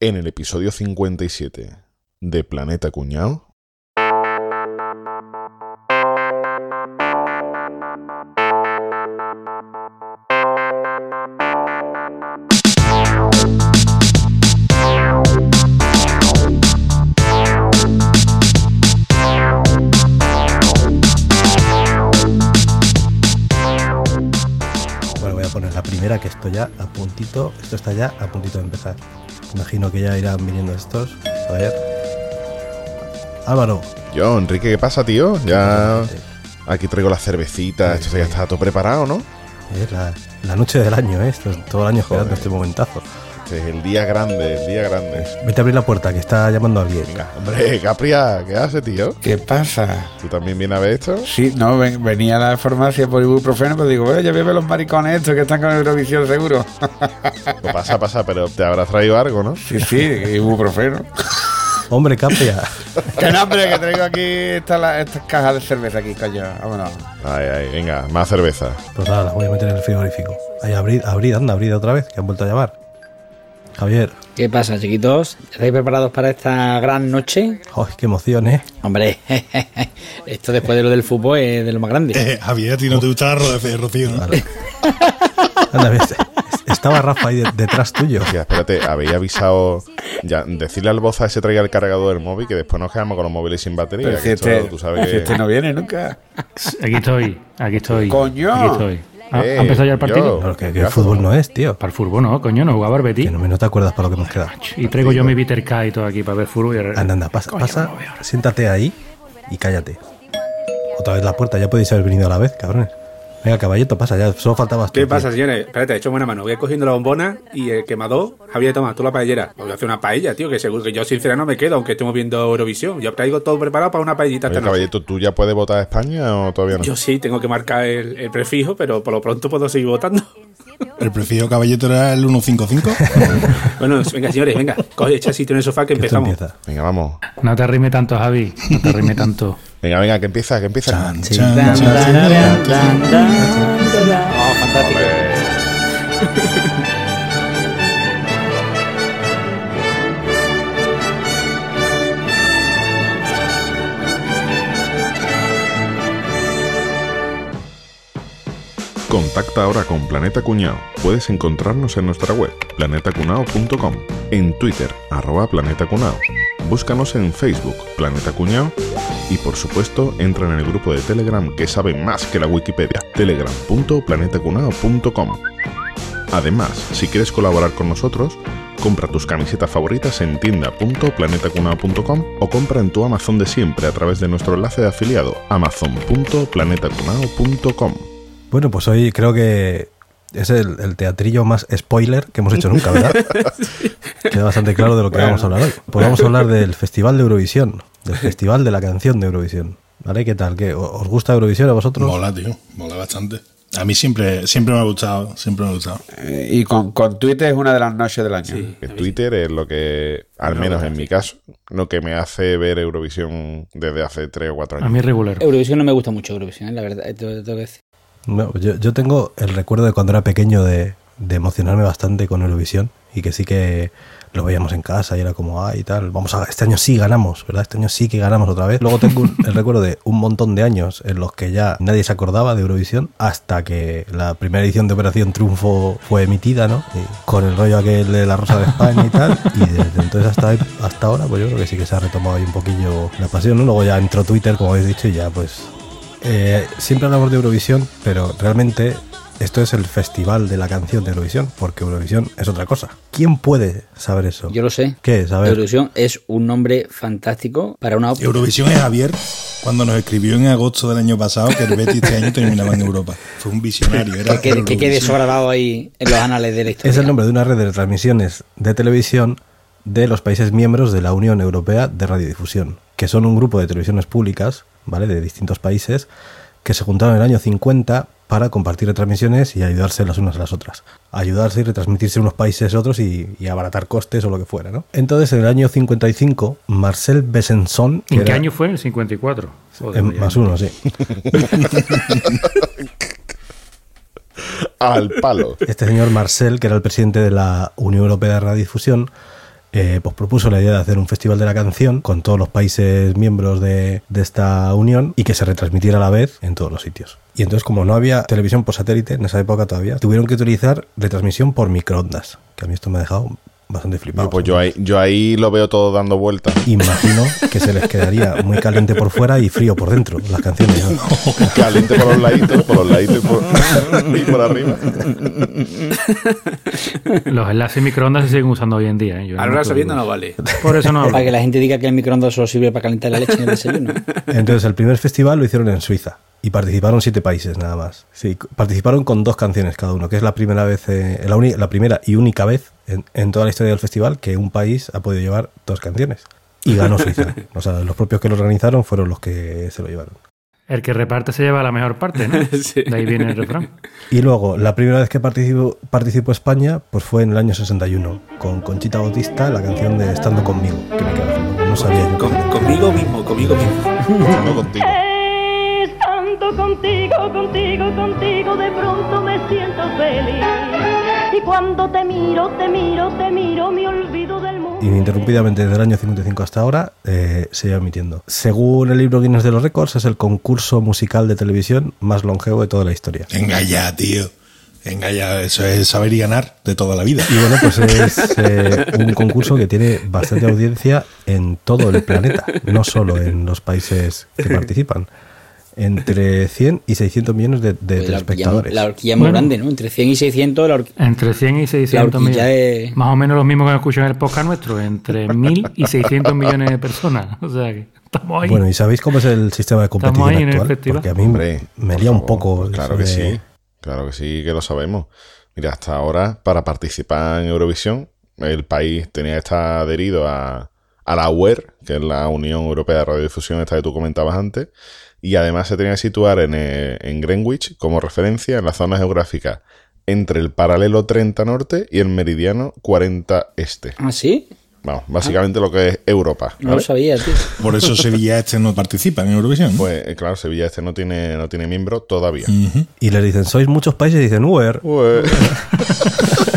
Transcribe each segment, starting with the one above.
en el episodio 57 de Planeta Cuñado. Primera, que esto ya a puntito, esto está ya a puntito de empezar. Imagino que ya irán viniendo estos. A ver. Álvaro. Yo, Enrique, ¿qué pasa, tío? Ya aquí traigo la cervecita, Sí, esto ya está todo preparado, ¿no? Es la, la noche del año, ¿eh? Esto es todo el año esperando este momentazo. Este es el día grande, el día grande. Vete a abrir la puerta, que está llamando a alguien. Venga, hombre, Capria, ¿qué hace, tío? ¿Qué pasa? ¿Tú también vienes a ver esto? Sí, no, ven- venía a la farmacia por ibuprofeno, pero digo, bueno, ya ver los maricones estos que están con Eurovisión seguro. Pues pasa, pasa, pero te habrás traído algo, ¿no? Sí, sí, ibuprofeno. Hombre, Capria. ¡Qué nombre! Que traigo aquí estas cajas de cerveza aquí, coño. Vámonos. Ay, ay, venga, más cerveza. Pues nada, las voy a meter en el frigorífico. Ahí, abrid, abrid, anda, abrid otra vez, que han vuelto a llamar. Javier. ¿Qué pasa, chiquitos? ¿Estáis preparados para esta gran noche? ¡Ay, qué emoción, eh! Hombre, esto después de lo del fútbol es de lo más grande. Eh, Javier, a ti no te gusta la de Rocío, ¿no? Vale. Anda, ves, estaba Rafa ahí de- detrás tuyo. Hostia, espérate, habéis avisado. Ya, decirle al Boza ese traiga el cargador del móvil, que después nos quedamos con los móviles sin batería. Pero si que esto, este, tú sabes si que. este no viene nunca. Aquí estoy, aquí estoy. ¡Coño! Aquí estoy. ¿Ha, Eh, ha empezado ya el partido? yo. Que, que el fútbol no es, tío. Para el fútbol no, coño, no jugaba Betis. Que no, no te acuerdas para lo que nos queda. Y traigo yo mi bitter K y todo aquí para ver fútbol. y- Anda, anda, pasa, Coño, pasa, siéntate ahí y cállate. Otra vez la puerta, ya podéis haber venido a la vez, cabrones. Venga, caballito, pasa, ya solo faltabas tú. ¿Qué tío. pasa, señores? Espérate, he hecho buena mano. Voy cogiendo la bombona y el quemador. Javier, toma, tú la paellera. Voy a hacer una paella, tío, que seguro que yo sincera no me quedo, aunque estemos viendo Eurovisión. Yo traigo todo preparado para una paellita Oye, caballito, ¿tú ya puedes votar a España o todavía no? Yo sí, tengo que marcar el, el prefijo, pero por lo pronto puedo seguir votando. El prefijo caballito era el 155. Bueno, venga, señores, venga. Coge, echa sitio en el sofá que empezamos. empieza. Venga, vamos. No te rime tanto, Javi. No te rime tanto. Venga, venga, que empieza, que empieza. Chan, Sí. chan, Dan, chan, dan, chan, Contacta ahora con Planeta Cuñado. Puedes encontrarnos en nuestra web, planetacunao.com, en Twitter, arroba Planeta Cunao. Búscanos en Facebook, Planeta Cuñado, y por supuesto, entra en el grupo de Telegram que sabe más que la Wikipedia, telegram.planetacunao.com. Además, si quieres colaborar con nosotros, compra tus camisetas favoritas en tienda.planetacunao.com o compra en tu Amazon de siempre a través de nuestro enlace de afiliado amazon.planetacunao.com. Bueno, pues hoy creo que es el, el teatrillo más spoiler que hemos hecho nunca, ¿verdad? Queda bastante claro de lo que vamos a hablar hoy. Pues vamos a hablar del Festival de Eurovisión, del Festival de la Canción de Eurovisión. ¿Vale? ¿Qué tal? ¿Qué, ¿Os gusta Eurovisión a vosotros? Mola, tío. Mola bastante. A mí siempre, siempre me ha gustado. Siempre me ha gustado. Eh, Y con, con Twitter es una de las noches del año. Sí. Twitter es lo que, al menos en mi caso, lo que me hace ver Eurovisión desde hace 3 o 4 A años. mí regular. Eurovisión no me gusta mucho, Eurovisión, ¿eh? la verdad, tengo que decir. No, yo, yo tengo el recuerdo de cuando era pequeño de, de emocionarme bastante con Eurovisión y que sí que lo veíamos en casa y era como, ah, y tal, vamos a, este año sí ganamos, ¿verdad? Este año sí que ganamos otra vez. Luego tengo un- el recuerdo de un montón de años en los que ya nadie se acordaba de Eurovisión hasta que la primera edición de Operación Triunfo fue emitida, ¿no? Con el rollo aquel de la Rosa de España y tal. Y desde entonces hasta, hasta ahora, pues yo creo que sí que se ha retomado ahí un poquillo la pasión, ¿no? Luego ya entró Twitter, como habéis dicho, y ya pues eh, siempre hablamos de Eurovisión, pero realmente esto es el festival de la canción de Eurovisión, porque Eurovisión es otra cosa. ¿Quién puede saber eso? Yo lo sé. ¿Qué es? A ver. Eurovisión es un nombre fantástico para una ópera. Eurovisión es Javier cuando nos escribió en agosto del año pasado que el Betis este año terminaba en Europa. Fue un visionario. Era que, quede- que quede eso grabado ahí en los anales de la historia. Es el nombre de una red de transmisiones de televisión de los países miembros de la Unión Europea de Radiodifusión, que son un grupo de televisiones públicas, ¿vale? De distintos países, que se juntaron en el año 50 para compartir retransmisiones y ayudarse las unas a las otras. Ayudarse y retransmitirse unos países a otros y, y abaratar costes o lo que fuera, ¿no? Entonces, en el año 55, Marcel Besançon... que ¿En qué era- año fue? En el 54. Joder, en- más uno, sí. Al palo. Este señor Marcel, que era el presidente de la Unión Europea de Radiodifusión, eh, pues propuso la idea de hacer un festival de la canción con todos los países miembros de, de esta unión y que se retransmitiera a la vez en todos los sitios. Y entonces, como no había televisión por satélite en esa época todavía, tuvieron que utilizar retransmisión por microondas, que a mí esto me ha dejado bastante flipado. Pues yo ahí, yo ahí lo veo todo dando vueltas. Imagino que se les quedaría muy caliente por fuera y frío por dentro, las canciones. ¿no? Caliente por los laditos, por los laditos y por, y por arriba. Los enlaces microondas se siguen usando hoy en día. ¿eh? Yo Ahora no sabiendo no vale. Por eso no Para que la gente diga que el microondas solo sirve para calentar la leche en el desayuno. Entonces, el primer festival lo hicieron en Suiza y participaron siete países nada más. Sí, participaron con dos canciones cada uno, que es la primera vez, eh, la, la primera y única vez en, en toda la historia del festival que un país ha podido llevar dos canciones. Y ganó Suiza. O sea, los propios que lo organizaron fueron los que se lo llevaron. El que reparte se lleva la mejor parte, ¿no? Sí. De ahí viene el refrán. Y luego, la primera vez que participó, participó España, pues fue en el año 61, con Conchita Bautista, la canción de Estando conmigo, que me quedó. No sabía yo. Con- conmigo mismo, conmigo mismo. Estando contigo. Estando contigo, contigo, contigo, de pronto me siento feliz. Y cuando te miro, te miro, te miro, me olvido del mundo. ininterrumpidamente desde el año 55 hasta ahora eh, se lleva emitiendo. Según el libro Guinness de los Récords, es el concurso musical de televisión más longevo de toda la historia. Venga ya, tío. Venga ya, eso es saber y ganar de toda la vida. Y bueno, pues es eh, un concurso que tiene bastante audiencia en todo el planeta, no solo en los países que participan. Entre 100 y 600 millones de, de Pues la, horquilla, horquilla muy Bueno. grande, ¿no? Entre 100 y 600 la horquilla. Entre 100 y 600 La horquilla millones. es- Más o menos los mismos que escuchan el podcast nuestro. Entre 1000 y 600 millones de personas. O sea que estamos ahí. Bueno, ¿y sabéis cómo es el sistema de Estamos competición ahí en el actual? festival. Porque a mí Hombre, me lía un poco. pues claro que de- sí. Claro que sí, que lo sabemos. Mira, hasta ahora, para participar en Eurovisión, el país tenía que estar adherido a, a la UER, que es la Unión Europea de Radiodifusión, esta que tú comentabas antes, y además se tenía que situar en, eh, en Greenwich como referencia en la zona geográfica entre el paralelo 30 norte y el meridiano 40 este. ¿Ah, sí? Vamos, básicamente lo que es Europa. No lo sabía, tío. Por eso Sevilla Este no participa en Eurovisión. Pues eh, claro, Sevilla este no tiene, no tiene miembro todavía. Y les dicen, sois muchos países, y dicen, UER. Ué.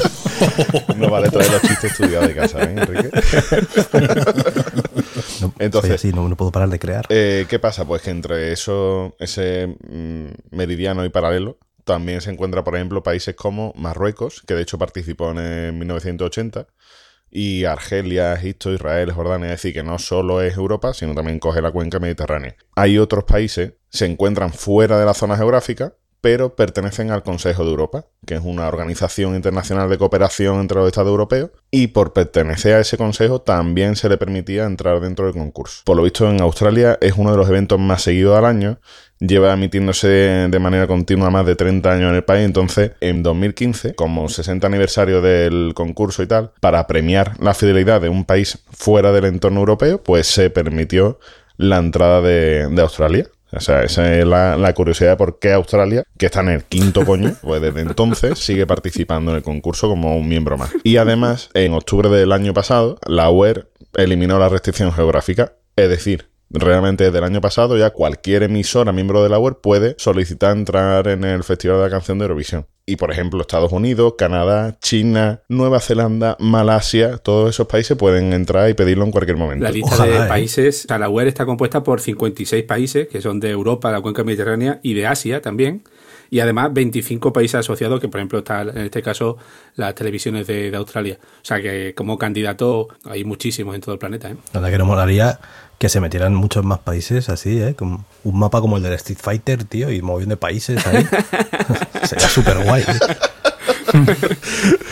no vale traer los chistes estudiados de casa, ¿eh, Enrique? Entonces- soy así, no, no puedo parar de crear. Eh, ¿Qué pasa? Pues que entre eso, ese mm, meridiano y paralelo también se encuentra, por ejemplo, países como Marruecos, que de hecho participó en, el 1980, y Argelia, Egipto, Israel, Jordania, es decir, que no solo es Europa, sino también coge la cuenca mediterránea. Hay otros países, se encuentran fuera de la zona geográfica, pero pertenecen al Consejo de Europa, que es una organización internacional de cooperación entre los Estados europeos, y por pertenecer a ese consejo también se le permitía entrar dentro del concurso. Por lo visto en Australia es uno de los eventos más seguidos al año, lleva emitiéndose de manera continua más de 30 años en el país, entonces en 2015, como 60 aniversario del concurso y tal, para premiar la fidelidad de un país fuera del entorno europeo, pues se permitió la entrada de, de Australia. O sea, esa es la, la curiosidad de por qué Australia, que está en el quinto coño, pues desde entonces sigue participando en el concurso como un miembro más. Y además, en octubre del año pasado, la UER eliminó la restricción geográfica, es decir, realmente desde el año pasado ya cualquier emisora miembro de la UER puede solicitar entrar en el Festival de la Canción de Eurovisión. Y por ejemplo, Estados Unidos, Canadá, China, Nueva Zelanda, Malasia, todos esos países pueden entrar y pedirlo en cualquier momento. La lista Ojalá, de ¿eh? países, o sea, la UER está compuesta por 56 países, que son de Europa, la cuenca mediterránea y de Asia también. Y además 25 países asociados, que por ejemplo está en este caso las televisiones de, de Australia. O sea que como candidato hay muchísimos en todo el planeta. ¿eh? La verdad que no molaría que se metieran muchos más países así, ¿eh? Como un mapa como el del Street Fighter, tío, y moviendo de países ahí. Sería súper guay.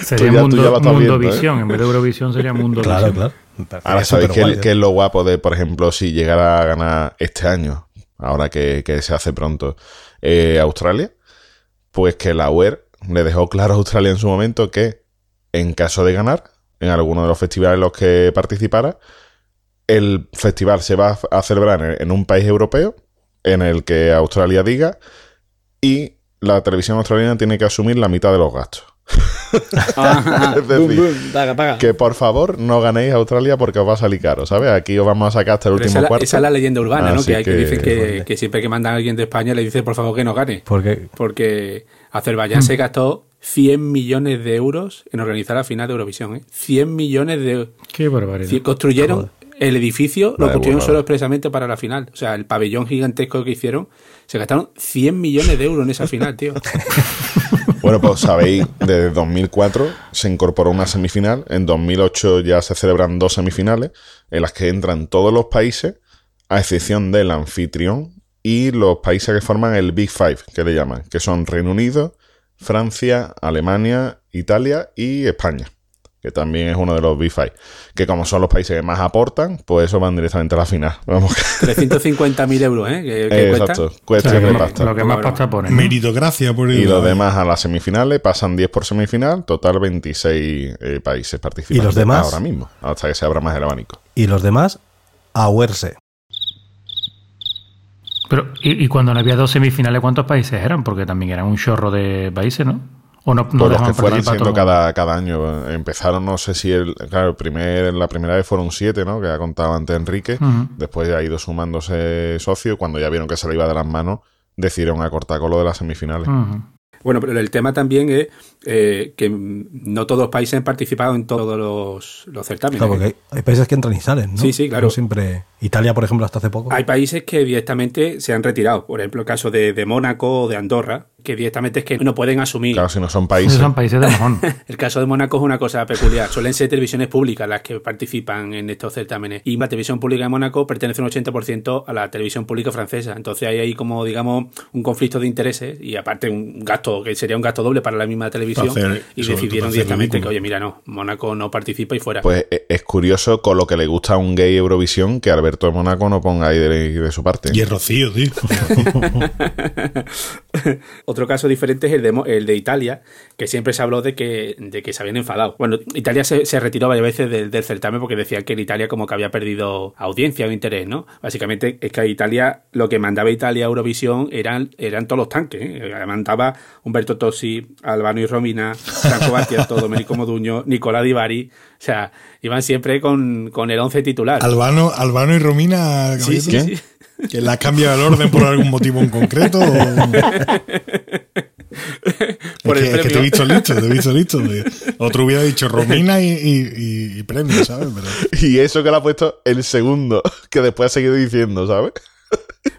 Sería ya- Mundo, ¿eh? Visión. En vez de Eurovisión sería Mundo claro, Visión. claro. Ahora sabéis qué, superguay, qué ¿eh? es lo guapo de, por ejemplo, si llegara a ganar este año, ahora que, que se hace pronto, eh, Australia, pues que la UER le dejó claro a Australia en su momento que en caso de ganar, en alguno de los festivales en los que participara, el festival se va a celebrar en, un país europeo en el que Australia diga y la televisión australiana tiene que asumir la mitad de los gastos. Es decir, paga, paga. Que por favor no ganéis Australia porque os va a salir caro, ¿sabes? Aquí os vamos a sacar hasta el Pero esa, último la- cuarto. esa es la leyenda urbana, ¿no? Que, hay, que, que- dicen que, siempre que mandan a alguien de España le dice por favor que no gane. Porque Porque Azerbaiyán se gastó 100 millones de euros en organizar la final de Eurovisión. ¿eh? 100 millones de Qué barbaridad. Construyeron el edificio, lo construyeron solo expresamente para la final. O sea, el pabellón gigantesco que hicieron, se gastaron 100 millones de euros en esa final, tío. Bueno, pues sabéis, desde 2004 se incorporó una semifinal. En 2008 ya se celebran dos semifinales en las que entran todos los países, a excepción del anfitrión y los países que forman el Big Five, que le llaman, que son Reino Unido, Francia, Alemania, Italia y España, que también es uno de los Five. Que como son los países que más aportan, pues eso van directamente a la final. Vamos, que- 350.000 euros, ¿eh? Eh, cuesta. exacto, O sea, cuestión que de lo- pasta. lo que más pasta pone. ¿no? Meritocracia por el Y los demás a las semifinales pasan 10 por semifinal, total 26 eh, países participantes. ¿Y los demás? Ahora mismo, hasta que se abra más el abanico. Y los demás, a huerse. Pero, ¿y, y cuando no había dos semifinales, cuántos países eran? Porque también eran un chorro de países, ¿no? O no, no Todos los que fueran siendo cada, cada año. Empezaron, no sé si el. Claro, el primer, la primera vez fueron 7, ¿no? Que ha contado antes Enrique. Después ha ido sumándose socios. Cuando ya vieron que se le iba de las manos, decidieron acortar con lo de las semifinales. Bueno, pero el tema también es eh, que no todos los países han participado en todos los, los certámenes. Claro, porque hay, hay países que entran y salen, ¿no? Sí, sí, claro. No siempre. Italia, por ejemplo, hasta hace poco. Hay países que directamente se han retirado. Por ejemplo, el caso de, de Mónaco o de Andorra, que directamente es que no pueden asumir. Claro, si no son países. son países de mojón. El caso de Mónaco es una cosa peculiar. Suelen ser televisiones públicas las que participan en estos certámenes. Y la televisión pública de Mónaco pertenece un 80% a la televisión pública francesa. Entonces hay ahí como, digamos, un conflicto de intereses y aparte un gasto que sería un gasto doble para la misma televisión. Y decidieron directamente que, oye, mira, no, Mónaco no participa y fuera. Pues eh, es curioso con lo que le gusta a un gay Eurovisión que Alberto de Mónaco no ponga ahí de, de su parte. Y es Rocío, tío. Otro caso diferente es el de, el de Italia, que siempre se habló de que, de que se habían enfadado. Bueno, Italia se, se retiró varias veces del, del certamen porque decían que en Italia como que había perdido audiencia o interés, ¿no? Básicamente es que a Italia, lo que mandaba Italia a Eurovisión eran, eran todos los tanques. ¿eh? Mandaba Humberto Tossi, Albano y Romina, Franco Battiato, Domenico Moduño, Nicolás Di Bari. O sea, iban siempre con, con el 11 titular. Albano, Albano y Romina, Sí, sí, sí. que le has cambiado el orden por algún motivo en concreto. o- Por es, el que, es que te he visto listo, te he visto listo. Otro hubiera dicho Romina y, y- y- y premio, ¿sabes? Pero- Y eso que le ha puesto el segundo, que después ha seguido diciendo, ¿sabes?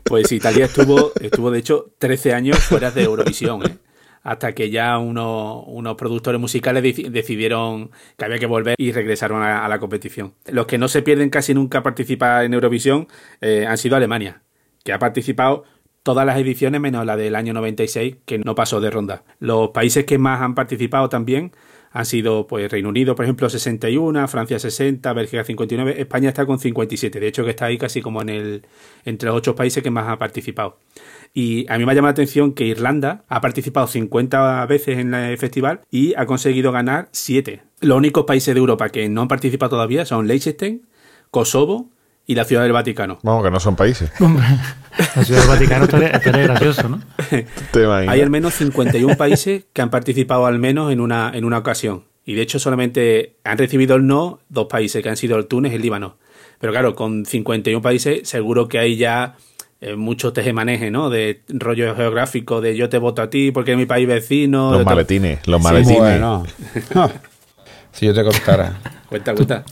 Pues Italia estuvo, estuvo de hecho 13 años fuera de Eurovisión, ¿eh? Hasta que ya unos, unos productores musicales deci- decidieron que había que volver y regresaron a, a la competición. Los que no se pierden casi nunca a participar en Eurovisión eh, han sido Alemania, que ha participado todas las ediciones menos la del año 96, que no pasó de ronda. Los países que más han participado también han sido pues Reino Unido, por ejemplo, 61, Francia 60, Bélgica 59, España está con 57. De hecho, que está ahí casi como en el entre los ocho países que más ha participado. Y a mí me ha llamado la atención que Irlanda ha participado 50 veces en el festival y ha conseguido ganar 7. Los únicos países de Europa que no han participado todavía son Liechtenstein, Kosovo y la Ciudad del Vaticano. Vamos, que no son países. La ciudad del Vaticano estaría, gracioso, ¿no? Hay al menos 51 países que han participado al menos en una, en una ocasión. Y de hecho solamente han recibido el no dos países, que han sido el Túnez y el Líbano. Pero claro, con 51 países seguro que hay ya eh, muchos tejemaneje, ¿no? De rollo geográfico, de yo te voto a ti porque es mi país vecino. Los maletines, los Sí, maletines. Bueno. si yo te contara. Cuenta, cuenta.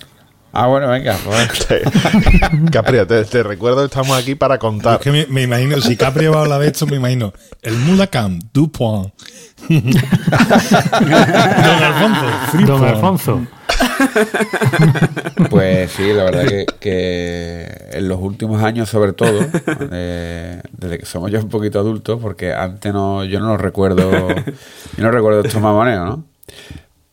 Ah, bueno, venga. pues. Capri, te, te recuerdo que estamos aquí para Es contar. que me, me imagino, si Capri va a hablar de esto, me imagino el Mulacam, Dupont. Don Alfonso, Don. Alfonso. Pues sí, la verdad que, que en los últimos años, sobre todo, eh, desde que somos ya un poquito adultos, porque antes no, yo no lo recuerdo, yo no recuerdo estos mamoneos, ¿no?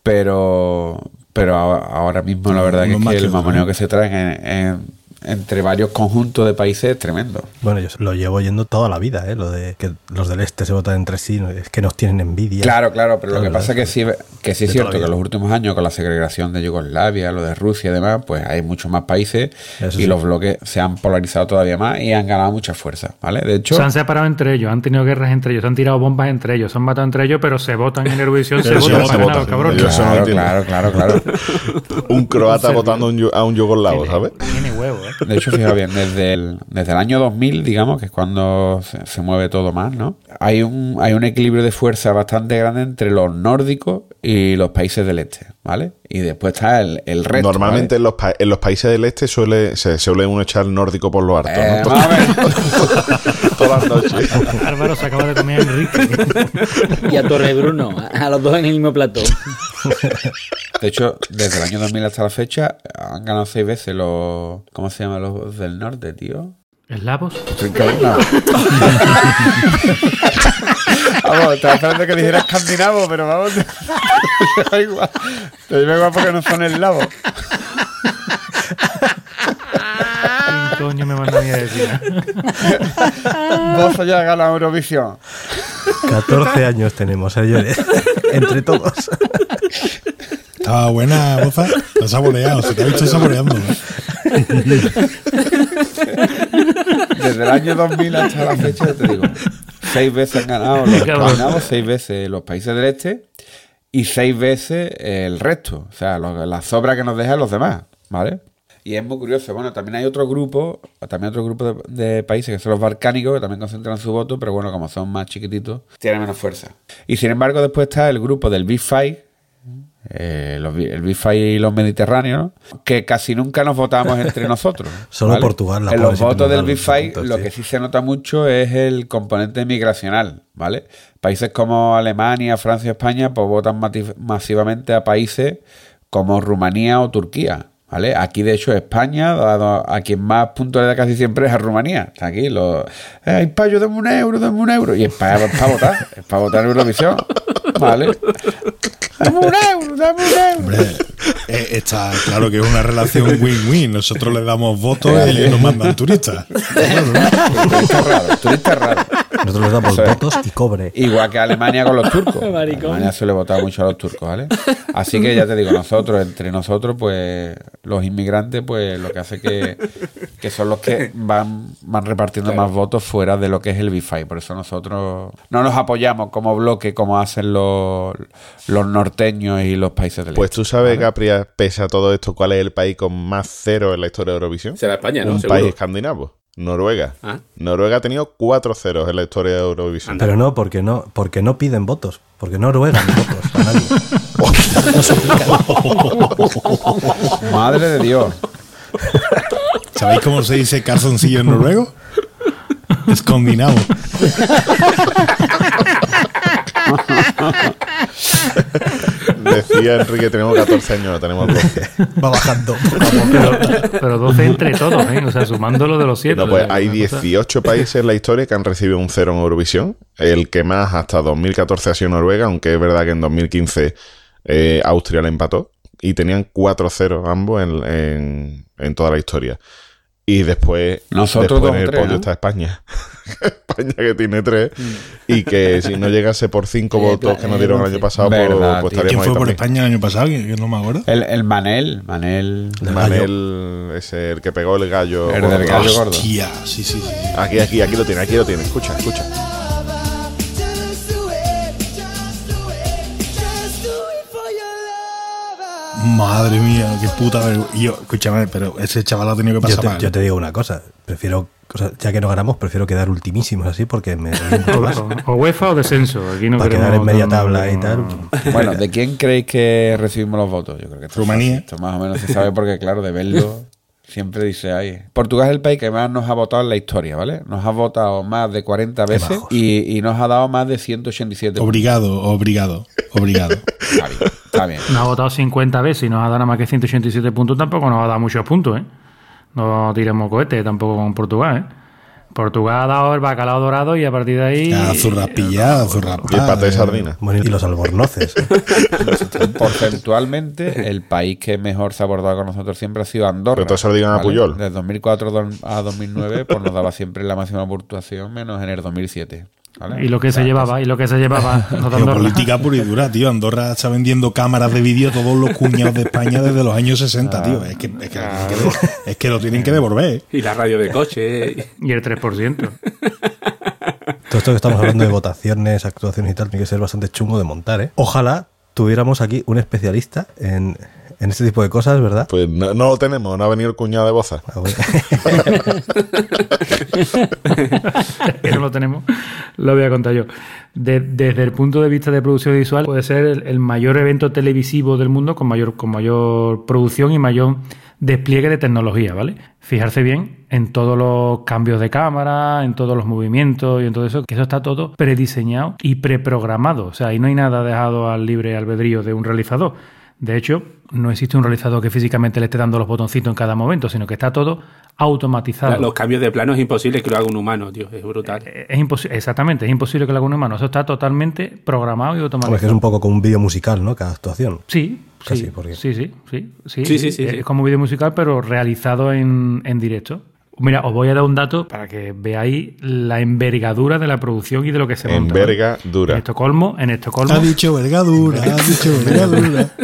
Pero, pero ahora mismo la verdad que, es que el mamoneo que se traen en- en- entre varios conjuntos de países es tremendo. Bueno, yo lo llevo oyendo toda la vida, ¿eh? Lo de que los del este se votan entre sí, ¿no? es que nos tienen envidia. Claro, claro, pero lo que pasa es que sí, que sí es cierto que en los últimos años, con la segregación de Yugoslavia, lo de Rusia y demás, pues hay muchos más países Eso y sí. los bloques se han polarizado todavía más y han ganado mucha fuerza, ¿vale? De hecho, Se han separado entre ellos, han tenido guerras entre ellos, se han tirado bombas entre ellos, se han matado entre ellos, pero se votan en Eurovisión, se se votan vota, para ganar, vota. cabrón. No claro, claro, claro, claro. Un croata votando a un, yu- a un yugoslavo, ¿sabes? Tiene huevo, ¿eh? De hecho, fijaos bien, desde el, desde el año 2000, digamos, que es cuando se, se mueve todo más, ¿no? Hay un, hay un equilibrio de fuerza bastante grande entre los nórdicos y los países del este, ¿vale? Y después está el, el resto. Normalmente ¿vale? en, los pa- en los países del este suele, se suele uno echar el nórdico por lo harto. Eh, ¿no? Todas las noches. Álvaro se acaba de comer a Enrique. Y a Torre Bruno, a los dos en el mismo plato. De hecho, desde el año 2000 hasta la fecha han ganado seis veces los... ¿Cómo se llaman los del norte, tío? ¿Eslavos? Encabronado. vamos, estaba esperando que dijera escandinavo, pero vamos. da igual. Te da igual porque no son eslavos. ¿Quién coño me manda a mí a decir? Vos ya ganado Eurovisión. 14 años tenemos, señores. Entre todos. Estaba buena, Boza. Te has saboreado, se te ha visto saboreando. ¿eh? El año 2000 hasta la fecha, te digo. Seis veces han ganado los seis veces los países del este y seis veces el resto. O sea, lo- las sobras que nos dejan los demás, ¿vale? Y es muy curioso. Bueno, también hay otro grupo, también otro grupo de, de países que son los balcánicos, que también concentran su voto, pero bueno, como son más chiquititos, tienen menos fuerza. Y sin embargo, después está el grupo del Big Five, eh, los el Five y los mediterráneos, que casi nunca nos votamos entre nosotros. Solo Portugal, la En los votos del puntos, lo sí. que sí se nota mucho es el componente migracional, ¿vale? Países como Alemania, Francia, España, pues votan masivamente a países como Rumanía o Turquía, ¿vale? Aquí, de hecho, España, dado a quien más puntos le da casi siempre es a Rumanía. Está aquí, los... ¡Ay, payo, dame un euro, dame un euro! Y es para, votar, es para votar en Eurovisión, ¿vale? ¡Dame un euro, eh, está claro que es una relación win-win. Nosotros le damos votos y ellos nos mandan turistas. Turista raro, turista raro. Nosotros les damos es. votos y cobre. Igual que Alemania con los turcos. Maricón. Alemania suele votar mucho a los turcos, ¿vale? Así que ya te digo, nosotros, entre nosotros, pues los inmigrantes, pues lo que hace que, que son los que van, van repartiendo más votos fuera de lo que es el BIFAI. Por eso nosotros no nos apoyamos como bloque como hacen los, los norteños y los países del Pues este. tú sabes, Capria, pese a todo esto, cuál es el país con más cero en la historia de Eurovisión. Será España, ¿no? Un Seguro. país escandinavo. Noruega. Ah. Noruega ha tenido cuatro ceros en la historia de Eurovisión. Pero no, porque no, porque no piden votos. Porque no ruegan votos a nadie. No. Madre de Dios. ¿Sabéis cómo se dice calzoncillo en noruego? Escondinavo. Decía Enrique, tenemos 14 años, no tenemos 12. Va bajando. Pero, pero 12 entre todos, ¿eh? O sea, sumando lo de los 7. No, pues hay 18 países en la historia que han recibido un cero en Eurovisión. El que más hasta 2014 ha sido Noruega, aunque es verdad que en 2015 eh, Austria le empató. Y tenían 4-0 ambos en, en- en toda la historia. Y después, Nosotros después dos en el tres, podio ¿no? está España. España que tiene 3. Y que si no llegase por 5 Eh, votos que nos dieron el año pasado, pues, Verdad, pues estaríamos ¿Quién ahí fue por también. España el año pasado? Que, que no me acuerdo. El, el Manel, Manel. Manel, ese, el que pegó el gallo. El del gallo gordo. Hostia, sí, sí, sí. Aquí, aquí, aquí lo tiene, aquí lo tiene. Escucha, escucha. Madre mía, qué puta vergüenza. Y yo, escúchame, pero ese chaval ha tenido que Yo pasar te, mal. yo te digo una cosa. Prefiero, o sea, ya que no ganamos, prefiero quedar ultimísimos así porque me. O, o UEFA o descenso. Aquí no Para quedar en media tabla y tal. Bueno, ¿de quién creéis que recibimos los votos? Yo creo que esto, es Rumanía. Esto más o menos se sabe porque, claro, de verlo siempre dice ahí. Portugal es el país que más nos ha votado en la historia, ¿vale? Nos ha votado más de 40 veces y, y nos ha dado más de 187 puntos. Obrigado, obrigado, obrigado. Está bien, está bien. Nos ha votado 50 veces y nos ha dado nada más que 187 puntos. Tampoco nos ha dado muchos puntos, ¿eh? No tiremos cohetes tampoco con Portugal, ¿eh? Portugal ha dado el bacalao dorado y a partir de ahí. Ya, zurraspilla, zurraspá. Y el paté de sardina. Y los albornoces. Porcentualmente, el país que mejor se ha abordado con nosotros siempre ha sido Andorra. Pero todo eso lo digan a Puyol. Desde 2004 do- a 2009, pues nos daba siempre la máxima puntuación, menos en el 2007. ¿Vale? Y lo que O se llevaba, y lo que se llevaba. Geopolítica pura y dura, tío. Andorra está vendiendo cámaras de vídeo a todos los cuñados de España desde los años 60, tío. Es que, es que, lo tienen que de- es que lo tienen que devolver. Y la radio de coche. Y el 3%. Todo esto que estamos hablando de votaciones, actuaciones y tal, tiene que ser bastante chungo de montar, ¿eh? Ojalá tuviéramos aquí un especialista en, en este tipo de cosas, ¿verdad? Pues no, no lo tenemos, no ha venido el cuñado de Boza. Ah, bueno. no lo tenemos, lo voy a contar yo. De- desde el punto de vista de producción visual, puede ser el, el mayor evento televisivo del mundo con mayor, con mayor producción y mayor despliegue de tecnología, ¿vale? Fijarse bien en todos los cambios de cámara, en todos los movimientos y en todo eso, que eso está todo prediseñado y preprogramado. O sea, ahí no hay nada dejado al libre albedrío de un realizador. De hecho, no existe un realizador que físicamente le esté dando los botoncitos en cada momento, sino que está todo automatizado. Los cambios de plano es imposible que lo haga un humano, tío. Es brutal. Eh, Es imposible, exactamente, es imposible que lo haga un humano. Eso está totalmente programado y automatizado. es que es un poco como un vídeo musical, ¿no? Cada actuación. Sí, Casi, sí, porque- sí, sí, sí, sí, Sí, sí, sí, Es como un vídeo musical, pero realizado en, en directo. Mira, os voy a dar un dato para que veáis la envergadura de la producción y de lo que se monta. Envergadura. En Estocolmo, en Estocolmo, Ha dicho vergadura, ha dicho vergadura.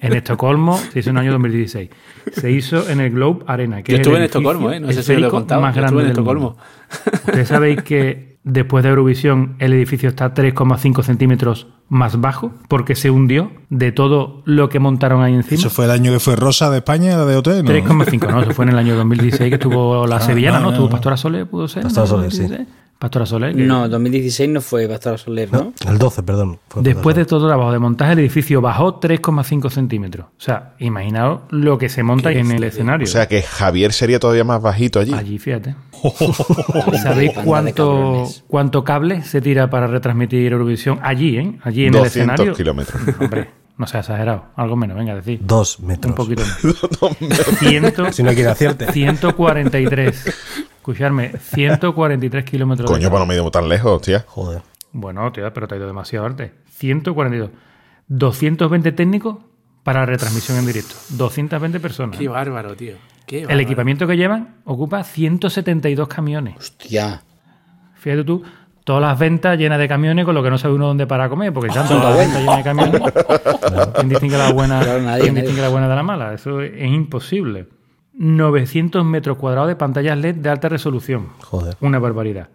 en Estocolmo se hizo en el año 2016. Se hizo en el Globe Arena, que Yo es estuve el en Estocolmo, ¿eh? No sé si lo he contado. más Yo grande estuve en Estocolmo. Ustedes sabéis que después de Eurovisión el edificio está 3,5 centímetros más bajo porque se hundió de todo lo que montaron ahí encima. Eso fue el año que fue Rosa de España, la de OT, ¿no? 3,5, no, eso fue en el año 2016 que estuvo la sevillana, ah, ¿no? ah, Estuvo ah. Pastora Soler, ¿pudo ser? Pastora ¿no? Soler, sí. 2016. Pastora Soler. que- No, 2016 no fue Pastora Soler, ¿no? El 12, perdón. Fue Después de todo el trabajo de montaje, el edificio bajó 3,5 centímetros. O sea, imaginaos lo que se monta en el escenario. O sea que Javier sería todavía más bajito allí. Allí, fíjate. ¿Sabéis Banda de cuánto, cabrones. cuánto cable se tira para retransmitir Eurovisión? Allí, ¿eh? Allí en 200 el escenario. kilómetros. Hombre, no sea exagerado. Algo menos, venga, decir. Dos metros. Un poquito menos. Ciento- Si no quiere hacerte. 143. Escucharme, 143 kilómetros. de Coño, cable. pues no me ido tan lejos, hostia. Joder. Bueno, tío, pero te ha ido demasiado arte. 142. 220 técnicos para la retransmisión en directo. 220 personas. Qué bárbaro, tío. Qué El equipamiento que llevan ocupa 172 camiones. Hostia. Fíjate tú, todas las ventas llenas de camiones con lo que no sabe uno dónde para comer, porque están todas las ventas llenas de camiones. ¿Quién distingue la buena, Claro, nadie, quién nadie. distingue la buena de la mala? Eso es imposible. 900 metros cuadrados de pantallas LED de alta resolución. Joder. Una barbaridad.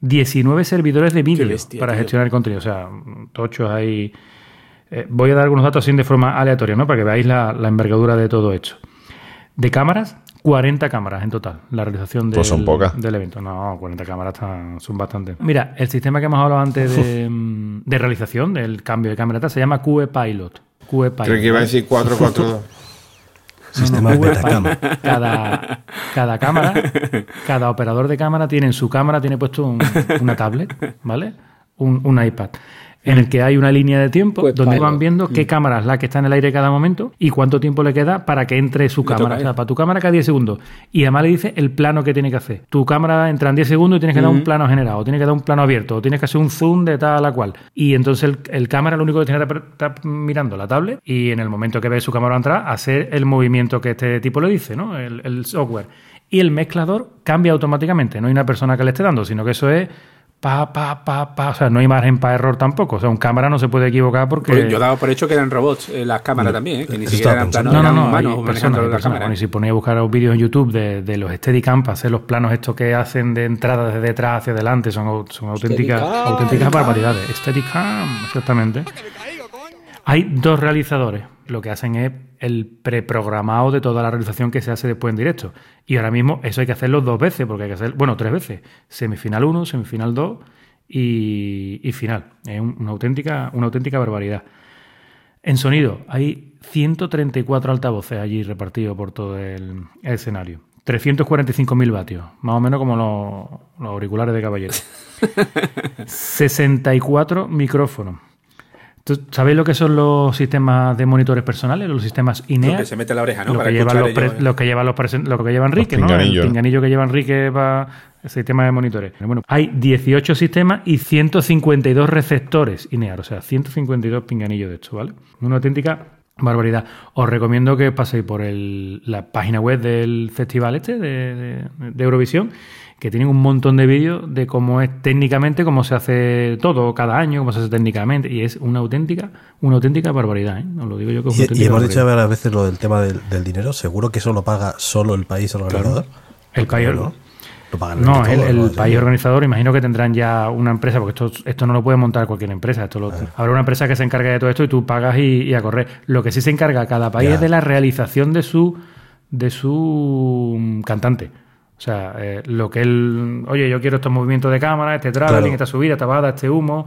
19 servidores de vídeo para tío. gestionar el contenido. O sea, tochos ahí. Eh, voy a dar algunos datos así de forma aleatoria, ¿no? Para que veáis la, la envergadura de todo esto. De cámaras, 40 cámaras en total. La realización del, Pues son pocas. del evento. No, 40 cámaras están- son bastantes. Mira, el sistema que hemos hablado antes de, de realización, del cambio de cámara, se llama QE Pilot. QE Pilot. Creo que iba a decir 442. Sistema Betacam. Pilot. Cada, cada cámara, cada operador de cámara tiene en su cámara tiene puesto un- una tablet, ¿vale? Un, un iPad. En el que hay una línea de tiempo QE donde van viendo qué cámara es la que está en el aire cada momento y cuánto tiempo le queda para que entre su Le cámara. O sea, para tu cámara cada 10 segundos. Y además le dice el plano que tiene que hacer. Tu cámara entra en 10 segundos y tienes que dar un plano generado, o tienes que dar un plano abierto, o tienes que hacer un zoom de tal a cual. Y entonces el, el cámara lo único que tiene que estar mirando la tablet y en el momento que ve su cámara entrar, hacer el movimiento que este tipo le dice, ¿no? El, el software. Y el mezclador cambia automáticamente. No hay una persona que le esté dando, sino que eso es pa, pa, pa, pa. O sea, no hay margen para error tampoco. O sea, un cámara no se puede equivocar porque. Yo daba por hecho que eran robots eh, las cámaras también, ¿eh? que ni siquiera eran planos, No, no, eran no, hay humanos personas, manejando hay la personas. Bueno, y si ponéis a buscar vídeos en YouTube de, de los Steadicam para hacer los planos estos que hacen de entrada desde detrás hacia adelante, son, son auténticas, auténticas barbaridades. Steadicam, exactamente. Hay dos realizadores. Lo que hacen es el preprogramado de toda la realización que se hace después en directo. Y ahora mismo eso hay que hacerlo dos veces, porque hay que hacer, bueno, tres veces. Semifinal 1, semifinal 2 y, y final. Es un- una, auténtica, una auténtica barbaridad. En sonido, hay 134 altavoces allí repartidos por todo el, el escenario. 345.000 vatios, más o menos como los, los auriculares de caballero. 64 micrófonos. ¿Tú ¿Sabéis lo que son los sistemas de monitores personales, los sistemas INEA? Lo que se mete en la oreja, ¿no? Lo Para que, los, ellos, ¿eh? lo que llevan los lo que lleva Enrique, ¿no? El pinganillos. pinganillo que lleva Enrique para el sistema de monitores. Bueno, hay 18 sistemas y 152 receptores INEAR, o sea, 152 pinganillos de esto, ¿vale? Una auténtica barbaridad. Os recomiendo que paséis por el- la página web del festival este de, de- de Eurovisión, que tienen un montón de vídeos de cómo es técnicamente, cómo se hace todo cada año, cómo se hace técnicamente, y es una auténtica, una auténtica barbaridad, ¿eh? Os lo digo yo que es una Y, hemos dicho varias veces lo del tema del, del dinero. ¿Seguro que eso lo paga solo el país organizador? El país, ¿no? Lo pagan No, entre el, todos, el ¿no? país organizador, imagino que tendrán ya una empresa, porque esto, esto no lo puede montar cualquier empresa. Esto lo- Ah. habrá una empresa que se encargue de todo esto y tú pagas y, y a correr. Lo que sí se encarga cada país Ya. es de la realización de su, de su mm, cantante. O sea, eh, lo que él. Oye, yo quiero estos movimientos de cámara, este traveling, Claro. esta subida, esta bajada, este humo.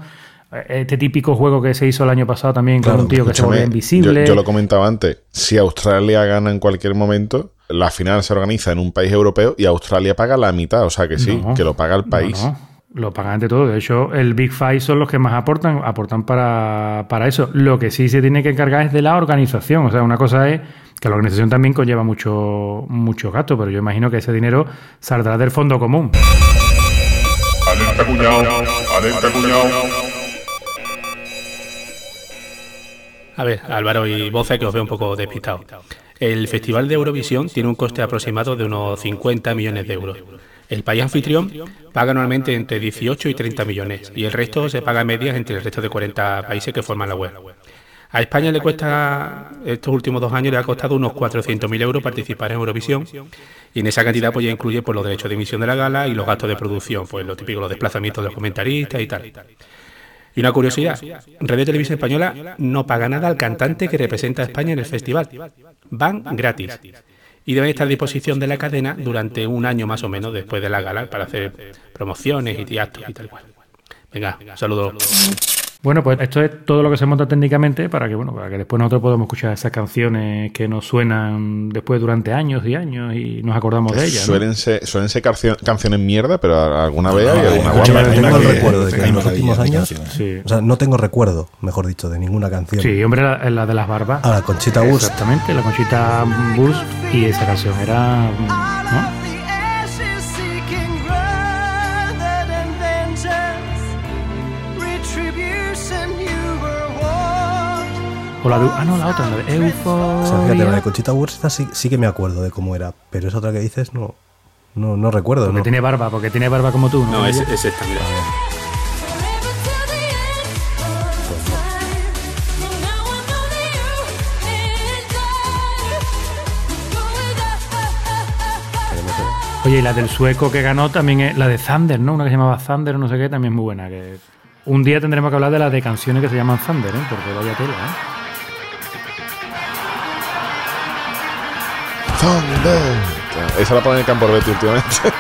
eh, Este típico juego que se hizo el año pasado también Claro, con un tío que se volvía invisible. Yo, yo lo comentaba antes. Si Australia gana en cualquier momento, la final se organiza en un país europeo y Australia paga la mitad. O sea que sí, No. que lo paga el país. No, no. Lo pagan ante todo. De hecho, el Big Five son los que más aportan, aportan para, para eso. Lo que sí se tiene que encargar es de la organización. O sea, una cosa es que la organización también conlleva mucho, mucho gasto, pero yo imagino que ese dinero saldrá del fondo común. Alerta cuñado, alerta cuñado. A ver, Álvaro y Boza, que os veo un poco despistado. El Festival de Eurovisión tiene un coste aproximado de unos 50 millones de euros. El país anfitrión paga normalmente entre 18 y 30 millones y el resto se paga a medias entre el resto de 40 países que forman la web. A España le cuesta, estos últimos dos años le ha costado unos 400.000 euros participar en Eurovisión y en esa cantidad pues ya incluye pues, los derechos de emisión de la gala y los gastos de producción, pues lo típico, los desplazamientos de los comentaristas y tal. Y una curiosidad, Radio Televisión Española no paga nada al cantante que representa a España en el festival. Van gratis. Y deben estar a disposición de la cadena durante un año más o menos después de la gala para hacer promociones y actos y tal cual. Venga, un saludo. Bueno, pues esto es todo lo que se monta técnicamente para que, bueno, para que después nosotros podamos escuchar esas canciones que nos suenan después durante años y años y nos acordamos de ellas. ¿no? Suelen ser, suelen ser cancio- canciones mierda, pero alguna vez hay No, alguna escúchame, guapa. hay tengo el que- recuerdo de que en los últimos años. Sí. o sea, no tengo recuerdo, mejor dicho, de ninguna canción. Sí, hombre, la, la de las barbas. Ahora, Conchita Wurst. Exactamente, la Conchita Wurst y esa canción era. ¿no? O la de. Ah, no, la otra, la de O sea, fíjate, la de. Conchita Wurst esta sí, sí que me acuerdo de cómo era, pero esa otra que dices no, no, no recuerdo. Porque ¿no? tiene barba, porque tiene barba como tú, ¿no? No, es, es esta, mira. Oye, y la del sueco que ganó también es la de Thunder, ¿no? Una que se llamaba Thunder o no sé qué, también es muy buena. Que un día tendremos que hablar de las de canciones que se llaman Thunder, ¿eh? Porque vaya tela, ¿eh? Thunder. Esa la ponen en Campo Betty últimamente.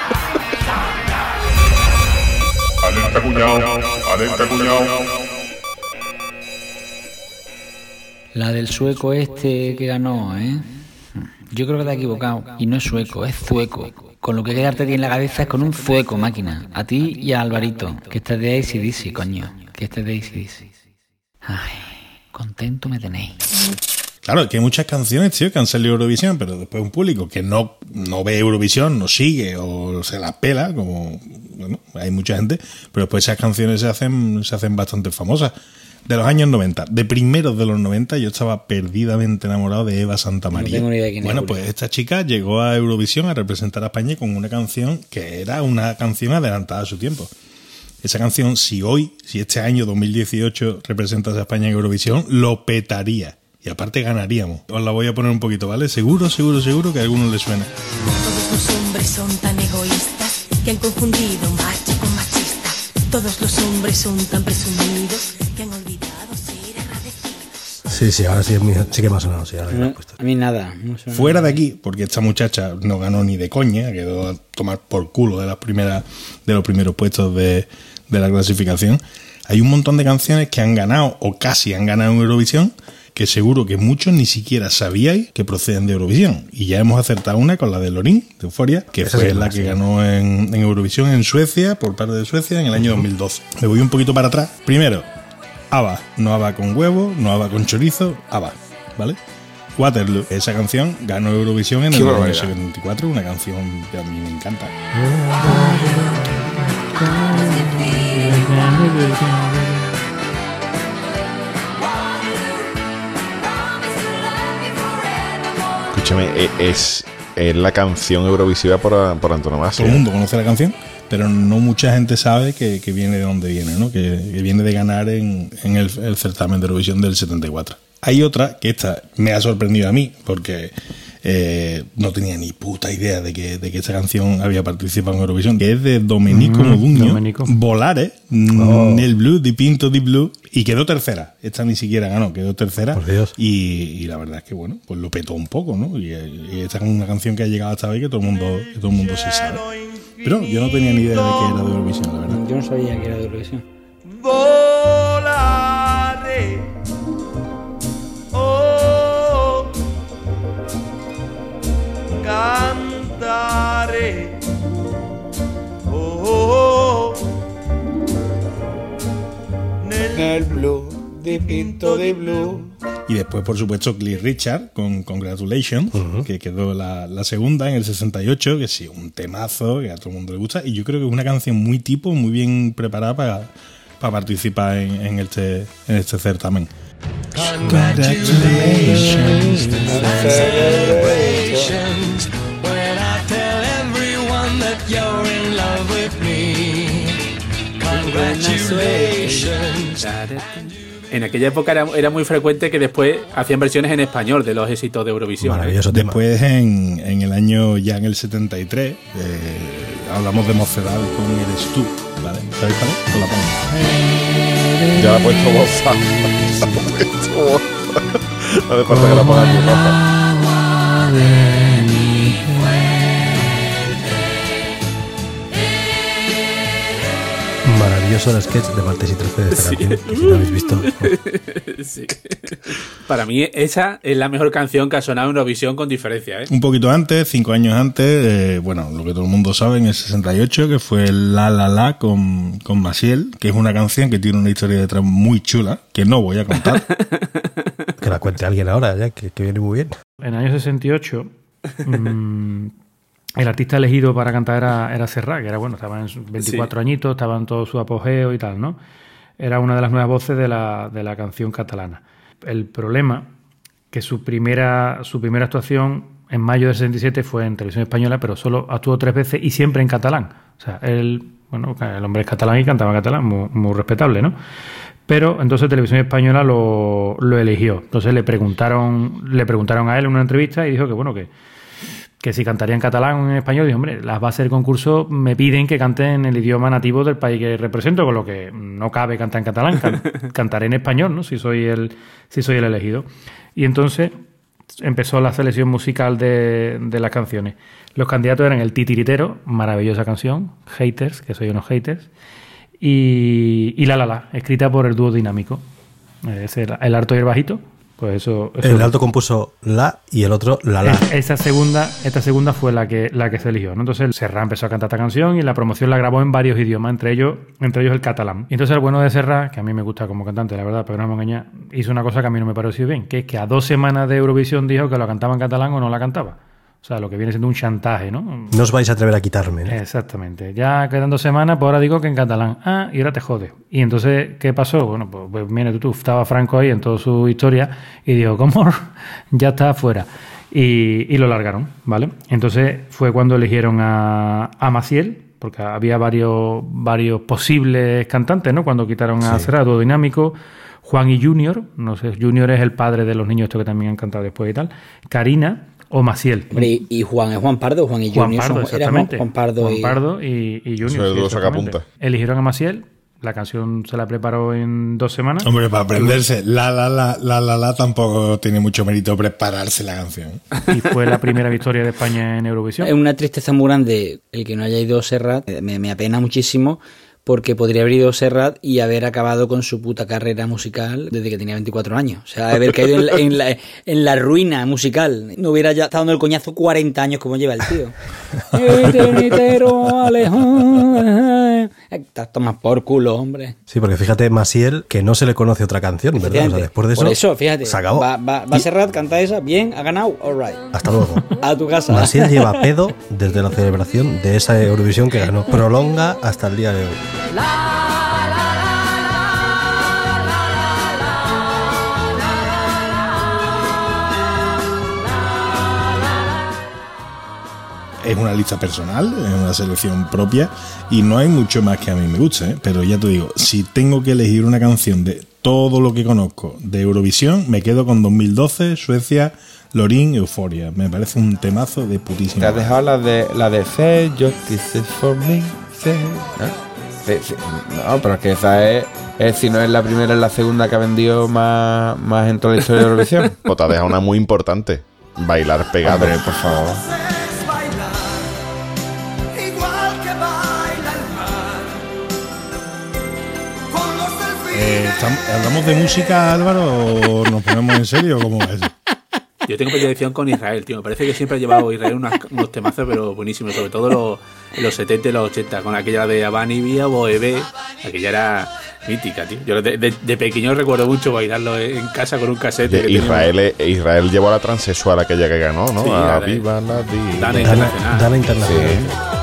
Alerta cuñado, alerta cuñado. La del sueco este que ganó, ¿eh? Yo creo que te has equivocado. Y no es sueco, es zueco. Con lo que quedarte ti en la cabeza es con un zueco, máquina. A ti y a Alvarito. Que este es de ACDC, coño. Que este es de ACDC. Ay, contento me tenéis. Claro, que hay muchas canciones, tío, que han salido Eurovisión, pero después un público que no, no ve Eurovisión, no sigue o se la pela, como bueno, hay mucha gente, pero después esas canciones se hacen, se hacen bastante famosas. De los años 90, de primeros de los 90, yo estaba perdidamente enamorado de Eva Santa María. tengo ni idea de quién es, bueno, pues esta chica llegó a Eurovisión a representar a España con una canción que era una canción adelantada a su tiempo. Esa canción, si hoy, si este año 2018 representas a España en Eurovisión, lo petaría. Y aparte ganaríamos. Os la voy a poner un poquito, ¿vale? Seguro, seguro, seguro que a alguno le suena. Todos los hombres son tan egoístas que han confundido macho con machista. Todos los hombres son tan presumidos que han olvidado ser agradecidos. Sí, sí, ahora sí, es mi- sí que me ha sonado. Sí, ahora puesto. A mí nada. no suena Fuera de aquí, porque esta muchacha no ganó ni de coña, quedó a tomar por culo de las primeras, de los primeros puestos de, de la clasificación. Hay un montón de canciones que han ganado o casi han ganado en Eurovisión, que seguro que muchos ni siquiera sabíais que proceden de Eurovisión. Y ya hemos acertado una con la de Lorín, de Euforia, que Esa fue sí, la sí. que ganó en, en Eurovisión en Suecia, por parte de Suecia, en el año 2012. Me voy un poquito para atrás. Primero, ABBA, no ABBA con huevo, no ABBA con chorizo, ABBA, ¿vale? Waterloo, esa canción ganó Eurovisión en el año barbaridad. 74, una canción que a mí me encanta. E- es, es la canción eurovisiva por, por antonomasia. Todo el mundo conoce la canción, pero no mucha gente sabe que, que viene de dónde viene, ¿no? Que, que viene de ganar en, en el, el certamen de Eurovisión del 74. Hay otra que esta me ha sorprendido a mí, porque eh, no tenía ni puta idea de que, de que esta canción había participado en Eurovisión, que es de Domenico Mm, Modugno, Domenico. Volare, Oh. nel blu, di pinto di blu, y quedó tercera. Esta ni siquiera ganó, quedó tercera. Por Dios. Y, y la verdad es que, bueno, pues lo petó un poco, ¿no? Y, y esta es una canción que ha llegado hasta hoy que todo el mundo, que todo el mundo se sabe. Pero yo no tenía ni idea de que era de Eurovisión, la verdad. Yo no sabía que era de Eurovisión. volare. Dipinto de blue. Y después, por supuesto, Cliff Richard con Congratulations, que quedó la, la segunda en el 68, que sí, un temazo que a todo el mundo le gusta. Y yo creo que es una canción muy tipo, muy bien preparada para, para participar en, en este, en este certamen. when I tell everyone that you're in love with me. Congratulations. En aquella época era, era muy frecuente que después hacían versiones en español de los éxitos de Eurovisión. ¿eh? Maravilloso tema. Después, en, en el año, ya en el 73, eh, hablamos de mocedad con Eres tú, ¿vale? ¿Sabéis cuál es? Os la pongo. Ya la he puesto boza. La he puesto boza. No hace falta que la ponga aquí, Rafa. Maravilloso el sketch de Martes y 13 de esta canción. que Si no habéis visto. Sí. Para mí, esa es la mejor canción que ha sonado en Eurovisión con diferencia. ¿eh? Un poquito antes, cinco años antes, eh, bueno, lo que todo el mundo sabe, en el 68, que fue La La La con, con Maciel, que es una canción que tiene una historia detrás muy chula, que no voy a contar. Que la cuente alguien ahora, ya, que, que viene muy bien. En el año 68, mm, el artista elegido para cantar era, era Serrat, que era bueno, estaba en sus 24 añitos, estaba en todo su apogeo y tal, ¿no? Era una de las nuevas voces de la, de la canción catalana. El problema, que su primera, su primera actuación en mayo del 67 fue en televisión española, pero solo actuó tres veces y siempre en catalán. O sea, él, bueno, el hombre es catalán y cantaba en catalán, muy, muy respetable, ¿no? Pero entonces Televisión Española lo, lo eligió. Entonces le preguntaron, le preguntaron a él en una entrevista y dijo que bueno, que, que si cantaría en catalán o en español, dijo, hombre, las bases del concurso me piden que cante en el idioma nativo del país que represento, con lo que no cabe cantar en catalán, can- cantaré en español, ¿no? Si soy el, si soy el elegido. Y entonces empezó la selección musical de, de las canciones. Los candidatos eran el Titiritero, maravillosa canción, Haters, que soy unos haters, y, y La La La, escrita por el dúo dinámico. Es el, el alto y el bajito. Pues eso. eso- El alto compuso La y el otro La La. es- Esta segunda, esta segunda fue la que, la que se eligió. ¿no? Entonces Serrat empezó a cantar esta canción y la promoción la grabó en varios idiomas, entre ellos, entre ellos el catalán. Y entonces el bueno de Serrat, que a mí me gusta como cantante, la verdad, pero no me engañar, hizo una cosa que a mí no me pareció bien, que es que a dos semanas de Eurovisión dijo que lo cantaba en catalán o no la cantaba. O sea, lo que viene siendo un chantaje, ¿no? No os vais a atrever a quitarme. ¿no? Exactamente. Ya quedan dos semanas, pues ahora digo que en catalán. Ah, y ahora te jode. Y entonces, ¿qué pasó? Bueno, pues, pues mira, tú, tú, estaba Franco ahí en toda su historia y dijo, ¿cómo? ya está afuera. Y, y lo largaron, ¿vale? Entonces fue cuando eligieron a, a Maciel, porque había varios, varios posibles cantantes, ¿no? Cuando quitaron a Serrat, dúo dinámico. Juan y Junior, no sé, Junior es el padre de los niños estos que también han cantado después y tal. Karina o Maciel. Hombre, y, y Juan es Juan Pardo, Juan y Juan Junior Pardo, exactamente. Juan Pardo Juan y... Pardo y, y Junior. Es el sí. Eligieron a Maciel, la canción se la preparó en dos semanas. Hombre, para aprenderse La La La La La La tampoco tiene mucho mérito prepararse la canción. Y fue la primera victoria de España en Eurovisión. Es una tristeza muy grande el que no haya ido Serrat. Me, me apena muchísimo porque podría haber ido Serrat y haber acabado con su puta carrera musical desde que tenía 24 años. O sea, haber caído en la, en la- en la ruina musical. No hubiera ya estado dando el coñazo 40 años como lleva el tío. Alejandro. Toma por culo, hombre. Sí, porque fíjate, Masiel, que no se le conoce otra canción, ¿verdad? O sea, después de eso, Por eso, fíjate. se acabó. Va, va, va Serrat, canta esa, bien, ha ganado, alright. Hasta luego. A tu casa. Masiel lleva pedo desde la celebración de esa Eurovisión que ganó. Prolonga hasta el día de hoy. Es una lista personal, es una selección propia y no hay mucho más que a mí me guste, ¿eh? pero ya te digo, si tengo que elegir una canción de todo lo que conozco de Eurovisión, me quedo con 2012, Suecia, Lorin, Euforia. Me parece un temazo de putísimo. Te has dejado la de la de Say Justice for me. say, ¿no? Sí, sí. No, pero es que esa es, es, si no es la primera, es la segunda que ha vendido más, más en toda la historia de Eurovisión. O te ha dejado una muy importante. Bailar pegado. Hombre, por favor. Eh, ¿tam- ¿Hablamos de música, Álvaro, o nos ponemos en serio? ¿Cómo es? Yo tengo predilección con Israel, tío. Me parece que siempre ha llevado Israel unas- unos temazos, pero buenísimos. Sobre todo los, en los 70 y los 80, con aquella de Abani Vía o Ebe. Aquella era mítica, tío. Yo de, de- de pequeño recuerdo mucho bailarlo en casa con un cassette. que. Israel, eh, Israel llevó a la transexual aquella que ganó, ¿no? Sí, a la Viva la Vida. Dana Dana, Internacional. Dana Internacional.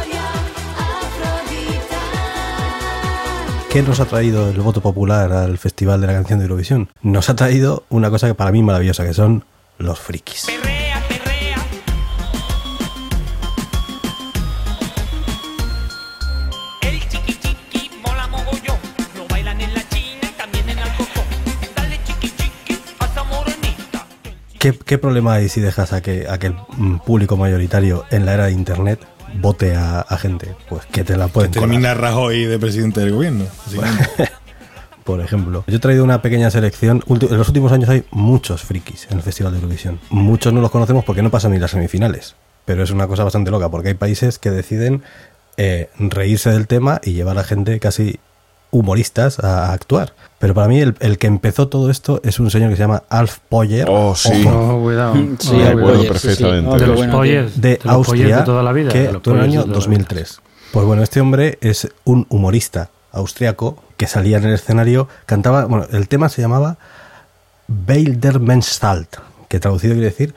¿Qué nos ha traído el voto popular al Festival de la Canción de Eurovisión? Nos ha traído una cosa que para mí es maravillosa, que son los frikis. ¿Qué, qué problema hay si dejas a que, a que el mm, público mayoritario en la era de Internet vote a, a gente? Pues que te la pueden colar. Termina Rajoy de presidente del gobierno. por ejemplo. Yo he traído una pequeña selección. En los últimos años hay muchos frikis en el Festival de Eurovisión. Muchos no los conocemos porque no pasan ni las semifinales. Pero es una cosa bastante loca porque hay países que deciden eh, reírse del tema y llevar a gente casi humoristas a, a actuar. Pero para mí el, el que empezó todo esto es un señor que se llama Alf Poyer. Oh, sí. No, cuidado. Sí, acuerdo Poyer, sí, sí. perfectamente. No, de Poyers, de los Poyers Austria de toda la vida. de que tuvo el de año toda la vida. 2003. Pues bueno, este hombre es un humorista austriaco que salía en el escenario, cantaba, bueno, el tema se llamaba der Menschstalt, que traducido quiere decir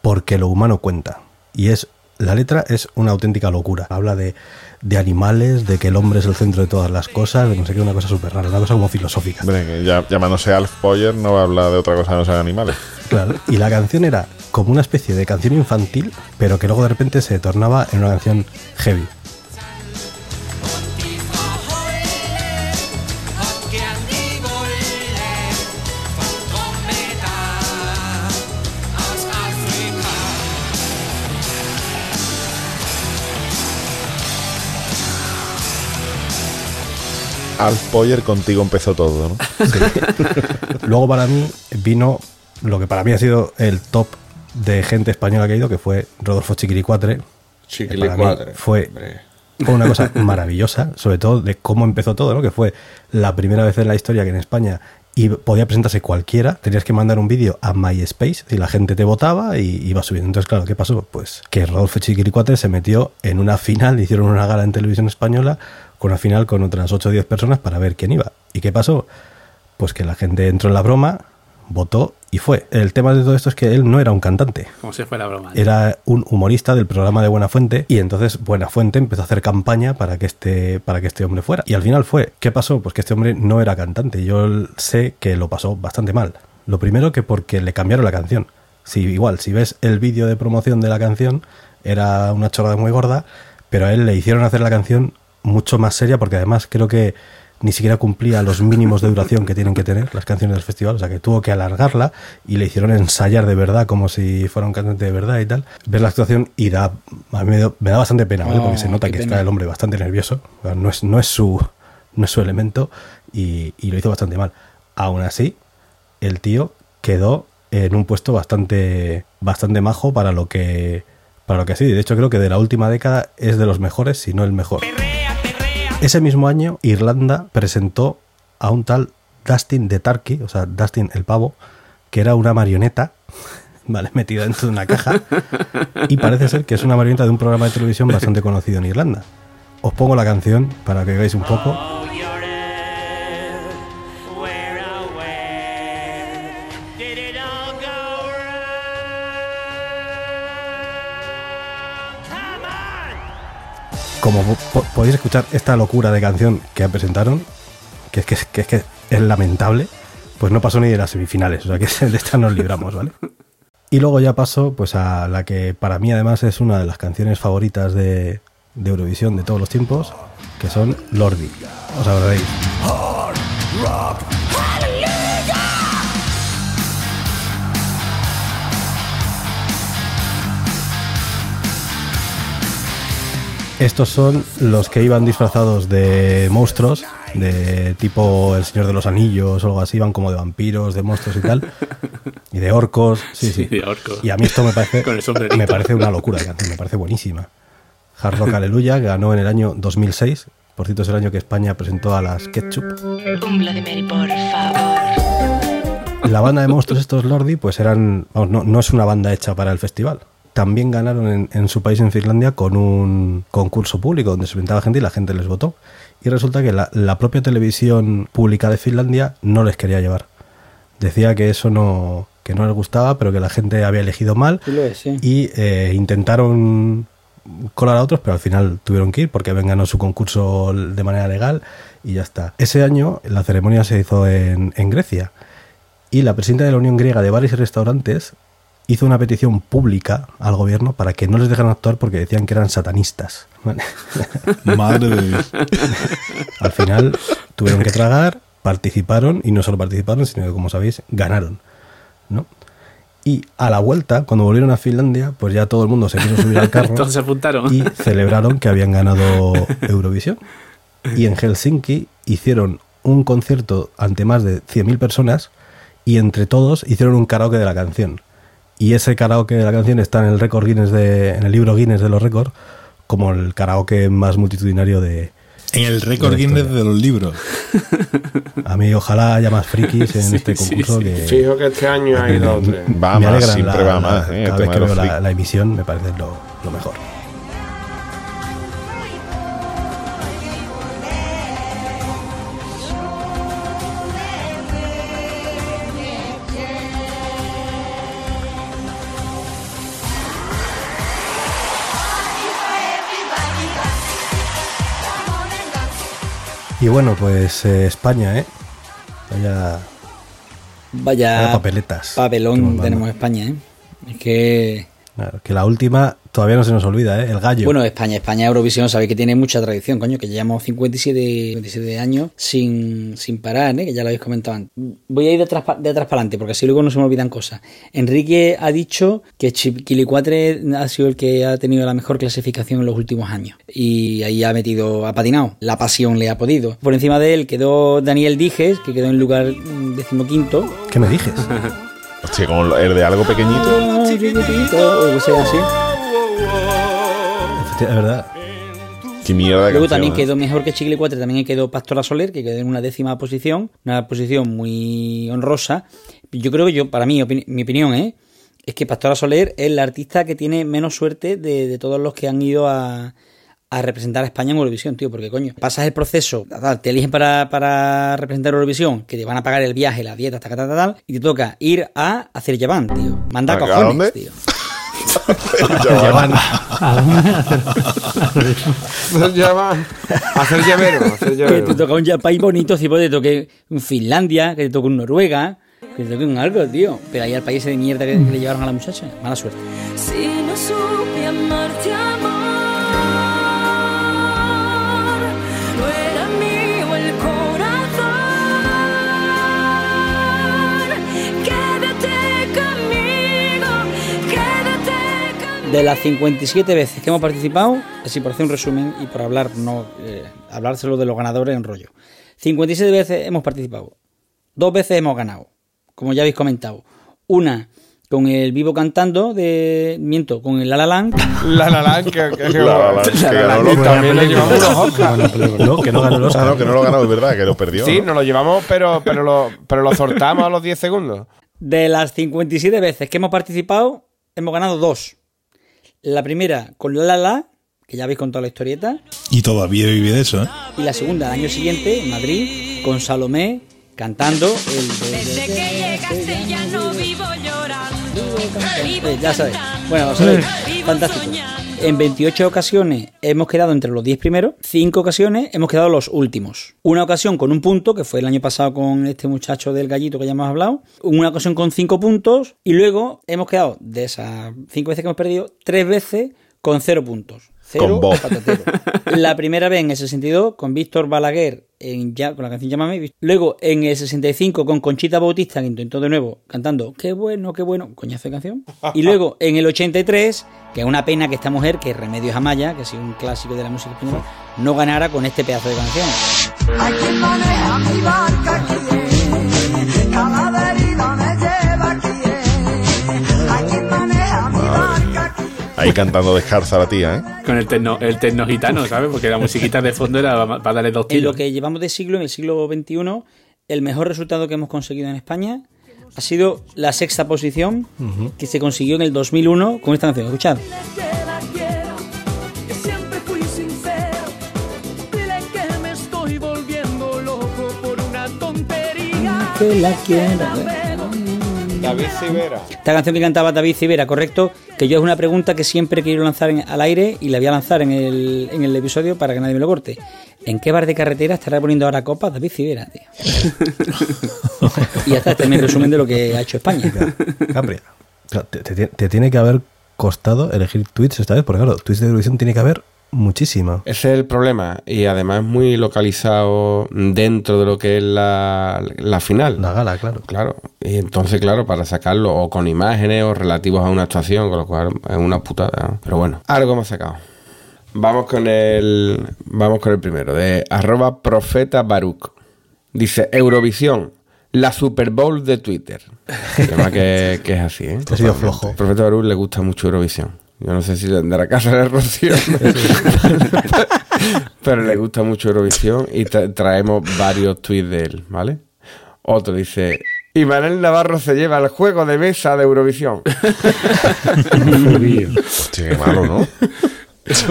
porque lo humano cuenta. Y es la letra es una auténtica locura. Habla de, de animales, de que el hombre es el centro de todas las cosas, de no sé qué, una cosa súper rara, una cosa como filosófica. Hombre, ya, llamándose Alf Poyer no va a hablar de otra cosa que no sean animales. Claro, y la canción era como una especie de canción infantil, pero que luego de repente se tornaba en una canción heavy. Alf Poyer contigo empezó todo, ¿no? Luego para mí vino lo que para mí ha sido el top de gente española que ha ido, que fue Rodolfo mí Chiquilicuatre. Fue, hombre. una cosa maravillosa, sobre todo de cómo empezó todo, ¿no? Que fue la primera vez en la historia que en España y podía presentarse cualquiera, tenías que mandar un vídeo a MySpace y la gente te votaba y iba subiendo. Entonces, claro, ¿qué pasó? Pues que Rodolfo Chiquilicuatre se metió en una final, hicieron una gala en televisión española con una final con otras 8 o 10 personas para ver quién iba. ¿Y qué pasó? Pues que la gente entró en la broma, votó y fue. El tema de todo esto es que él no era un cantante, Como se fue la broma. era un humorista del programa de Buenafuente y entonces Buenafuente empezó a hacer campaña para que este para que este hombre fuera y al final fue ¿qué pasó? pues que este hombre no era cantante yo sé que lo pasó bastante mal lo primero que porque le cambiaron la canción si igual si ves el vídeo de promoción de la canción era una chorrada muy gorda pero a él le hicieron hacer la canción mucho más seria porque además creo que ni siquiera cumplía los mínimos de duración que tienen que tener las canciones del festival, o sea que tuvo que alargarla y le hicieron ensayar de verdad como si fuera un cantante de verdad y tal. Ver la actuación y da, a mí me, da- me da bastante pena, ¿vale? Oh, porque se nota qué que pena. está el hombre bastante nervioso, o sea, no es, no es, su, no es su elemento y, y lo hizo bastante mal. Aún así, el tío quedó en un puesto bastante, bastante majo para lo que para lo que. Y de hecho creo que de la última década es de los mejores, si no el mejor. Ese mismo año, Irlanda presentó a un tal Dustin de Turkey, o sea, Dustin el pavo, que era una marioneta, ¿vale? Metida dentro de una caja. Y parece ser que es una marioneta de un programa de televisión bastante conocido en Irlanda. Os pongo la canción para que veáis un poco. Como po- po- podéis escuchar esta locura de canción que presentaron, que es que, es que es lamentable, pues no pasó ni de las semifinales, o sea que de esta nos libramos, ¿vale? Y luego ya paso pues a la que para mí además es una de las canciones favoritas de, Eurovisión de todos los tiempos, que son Lordi. Os acordaréis. Estos son los que iban disfrazados de monstruos, de tipo El Señor de los Anillos o algo así, iban como de vampiros, de monstruos y tal, y de orcos, sí, sí. Sí, de orcos. Y a mí esto me parece, Con el sombrerito. me parece una locura me parece buenísima. Hard Rock Aleluya ganó en el año 2006, por cierto es el año que España presentó a las Ketchup. Un Bloody Mary, por favor. La banda de monstruos estos Lordi, pues eran, vamos, no, no es una banda hecha para el festival. También ganaron en, en su país, en Finlandia, con un concurso público donde se presentaba gente y la gente les votó. Y resulta que la, la propia televisión pública de Finlandia no les quería llevar. Decía que eso no, que no les gustaba, pero que la gente había elegido mal Sí lo es, sí. y eh, intentaron colar a otros, pero al final tuvieron que ir porque habían ganado su concurso de manera legal y ya está. Ese año la ceremonia se hizo en, en Grecia y la presidenta de la Unión Griega de bares y restaurantes hizo una petición pública al gobierno para que no les dejaran actuar porque decían que eran satanistas. Madre de Dios. Al final tuvieron que tragar, participaron y no solo participaron, sino que como sabéis, ganaron. ¿no? Y a la vuelta, cuando volvieron a Finlandia, pues ya todo el mundo se quiso subir al carro Entonces se apuntaron. y celebraron que habían ganado Eurovisión. Y en Helsinki hicieron un concierto ante más de 100.000 personas y entre todos hicieron un karaoke de la canción. Y ese karaoke de la canción está en el récord Guinness de, en el libro Guinness de los récords como el karaoke más multitudinario de En el récord Guinness de los libros. A mí ojalá haya más frikis en Sí, este concurso sí. que Fijo que este año hay dos. Va me más, siempre la- va más, la- eh, cada vez que veo la, emisión me parece lo, lo mejor. Y bueno, pues eh, España, ¿eh? Vaya, vaya Vaya papeletas. papelón tenemos España, ¿eh? Es que... Claro, que la última todavía no se nos olvida, ¿eh? El gallo. Bueno, España, España Eurovisión, sabéis que tiene mucha tradición, coño, que llevamos 57, 57 años sin, sin parar, ¿eh? que ya lo habéis comentado antes. Voy a ir de atrás, de atrás para adelante, porque así luego no se me olvidan cosas. Enrique ha dicho que Chiquilicuatre ha sido el que ha tenido la mejor clasificación en los últimos años. Y ahí ha metido, ha patinado. La pasión le ha podido. Por encima de él quedó Daniel Dijes, que quedó en lugar decimoquinto. ¿Qué me dices? Hostia, como el de algo pequeñito. Chiquitito, o sea así. Es verdad. Qué mierda de Luego canción, también ¿eh? quedó mejor que Chicle 4, también quedó Pastora Soler, que quedó en una décima posición, una posición muy honrosa. Yo creo que yo, para mí, opini- mi opinión, ¿eh? es que Pastora Soler es la artista que tiene menos suerte de, de todos los que han ido a, a representar a España en Eurovisión, tío, porque coño, pasas el proceso, te eligen para, para representar Eurovisión, que te van a pagar el viaje, la dieta, tal, tal, tal, tal, y te toca ir a hacer Yavan, tío. Manda ¿A- a cojones, dónde? tío. Llevan- ¿A dónde hacer- hacer eso? Hacer llavero, que te llavero. toca un país bonito, tipo te toque un Finlandia, que te toque un Noruega, que te toque un algo, tío. Pero ahí al país de mierda que, que le llevaron a la muchacha, mala suerte. Si no supe amarte, amor, De las 57 veces que hemos participado, así por hacer un resumen y por hablar, no eh, hablárselo de los ganadores en rollo. 57 veces hemos participado. Dos veces hemos ganado, como ya habéis comentado. Una con el vivo cantando de. Miento, con el La La Land. La la la, que, que, que- La La Land, que La ganó Land, los también le película. llevamos los película. No, que no ganó el Ah, Oscar. no, que no lo ganó, es verdad, que lo perdió. Sí, ¿no? nos lo llevamos, pero, pero, lo, pero lo soltamos a los 10 segundos. De las 57 veces que hemos participado, hemos ganado dos. La primera con La La La, que ya habéis contado la historieta. Y todavía vive de eso, ¿eh? Y la segunda, el año siguiente, en Madrid, con Salomé cantando el. Desde que llegaste ya no vivo llorando. Eh, ya sabéis. Bueno, lo sabéis. Fantástico. En 28 ocasiones hemos quedado entre los 10 primeros, 5 ocasiones hemos quedado los últimos. Una ocasión con un punto, que fue el año pasado con este muchacho del gallito que ya hemos hablado. Una ocasión con 5 puntos. Y luego hemos quedado, de esas 5 veces que hemos perdido, 3 veces con 0 puntos. Cero Con patatero. La primera vez en el 62 con Víctor Balaguer en ya, con la canción Llámame. Luego en el 65 con Conchita Bautista, que intentó de nuevo cantando Qué bueno, qué bueno, coñazo de canción. Y luego en el 83, que es una pena que esta mujer, que es Remedios Amaya, que ha sido un clásico de la música española, no ganara con este pedazo de canción. Ahí cantando descalza la tía, ¿eh? Con el tecno, el tecno gitano, ¿sabes? Porque la musiquita de fondo era para darle dos En lo tiros. que llevamos de siglo, en el siglo XXI, el mejor resultado que hemos conseguido en España ha sido la sexta posición que se consiguió en el 2001 con esta canción. Escuchad. Que la quiero, David Civera. Esta canción que cantaba David Civera, correcto, que yo es una pregunta que siempre quiero lanzar en- al aire y la voy a lanzar en el, en el episodio para que nadie me lo corte. ¿En qué bar de carretera estará poniendo ahora copas David Civera, tío? y ya está, este es mi resumen de lo que ha hecho España. Capri, te, te- te tiene que haber costado elegir tweets esta vez, porque claro, tweets de Eurovisión tiene que haber muchísima. Ese es el problema. Y además es muy localizado dentro de lo que es la, la final. La gala, claro. Claro. Y entonces, claro, para sacarlo o con imágenes o relativos a una actuación, con lo cual es una putada. ¿no? Pero bueno, algo hemos sacado. Vamos con el. Vamos con el primero, de arroba profeta Baruch. Dice Eurovisión, la Super Bowl de Twitter. Tema que, que es así, ¿eh? Ha sido flojo. Profeta Baruch le gusta mucho Eurovisión. Yo no sé si a casa de Rocío. Pero le gusta mucho Eurovisión y tra- traemos varios tweets de él, ¿vale? Otro dice. Y Manuel Navarro se lleva el juego de mesa de Eurovisión. Sí, qué malo, ¿no?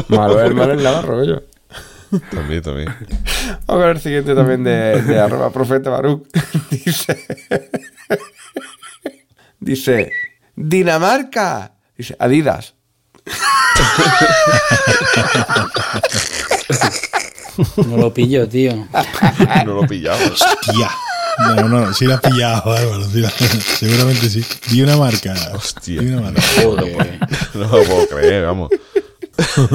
Malo es Manuel Navarro, coño. También, también. Vamos a ver el siguiente también de, de arroba profeta Baruch. Dice. Dice. Dinamarca. Dice Adidas. No lo pillo, tío. No lo pillaba. Hostia. No, no, sí la has pillado, Álvaro. sí la- seguramente sí. Di una marca. Hostia. Di una marca. No lo puedo creer, vamos. que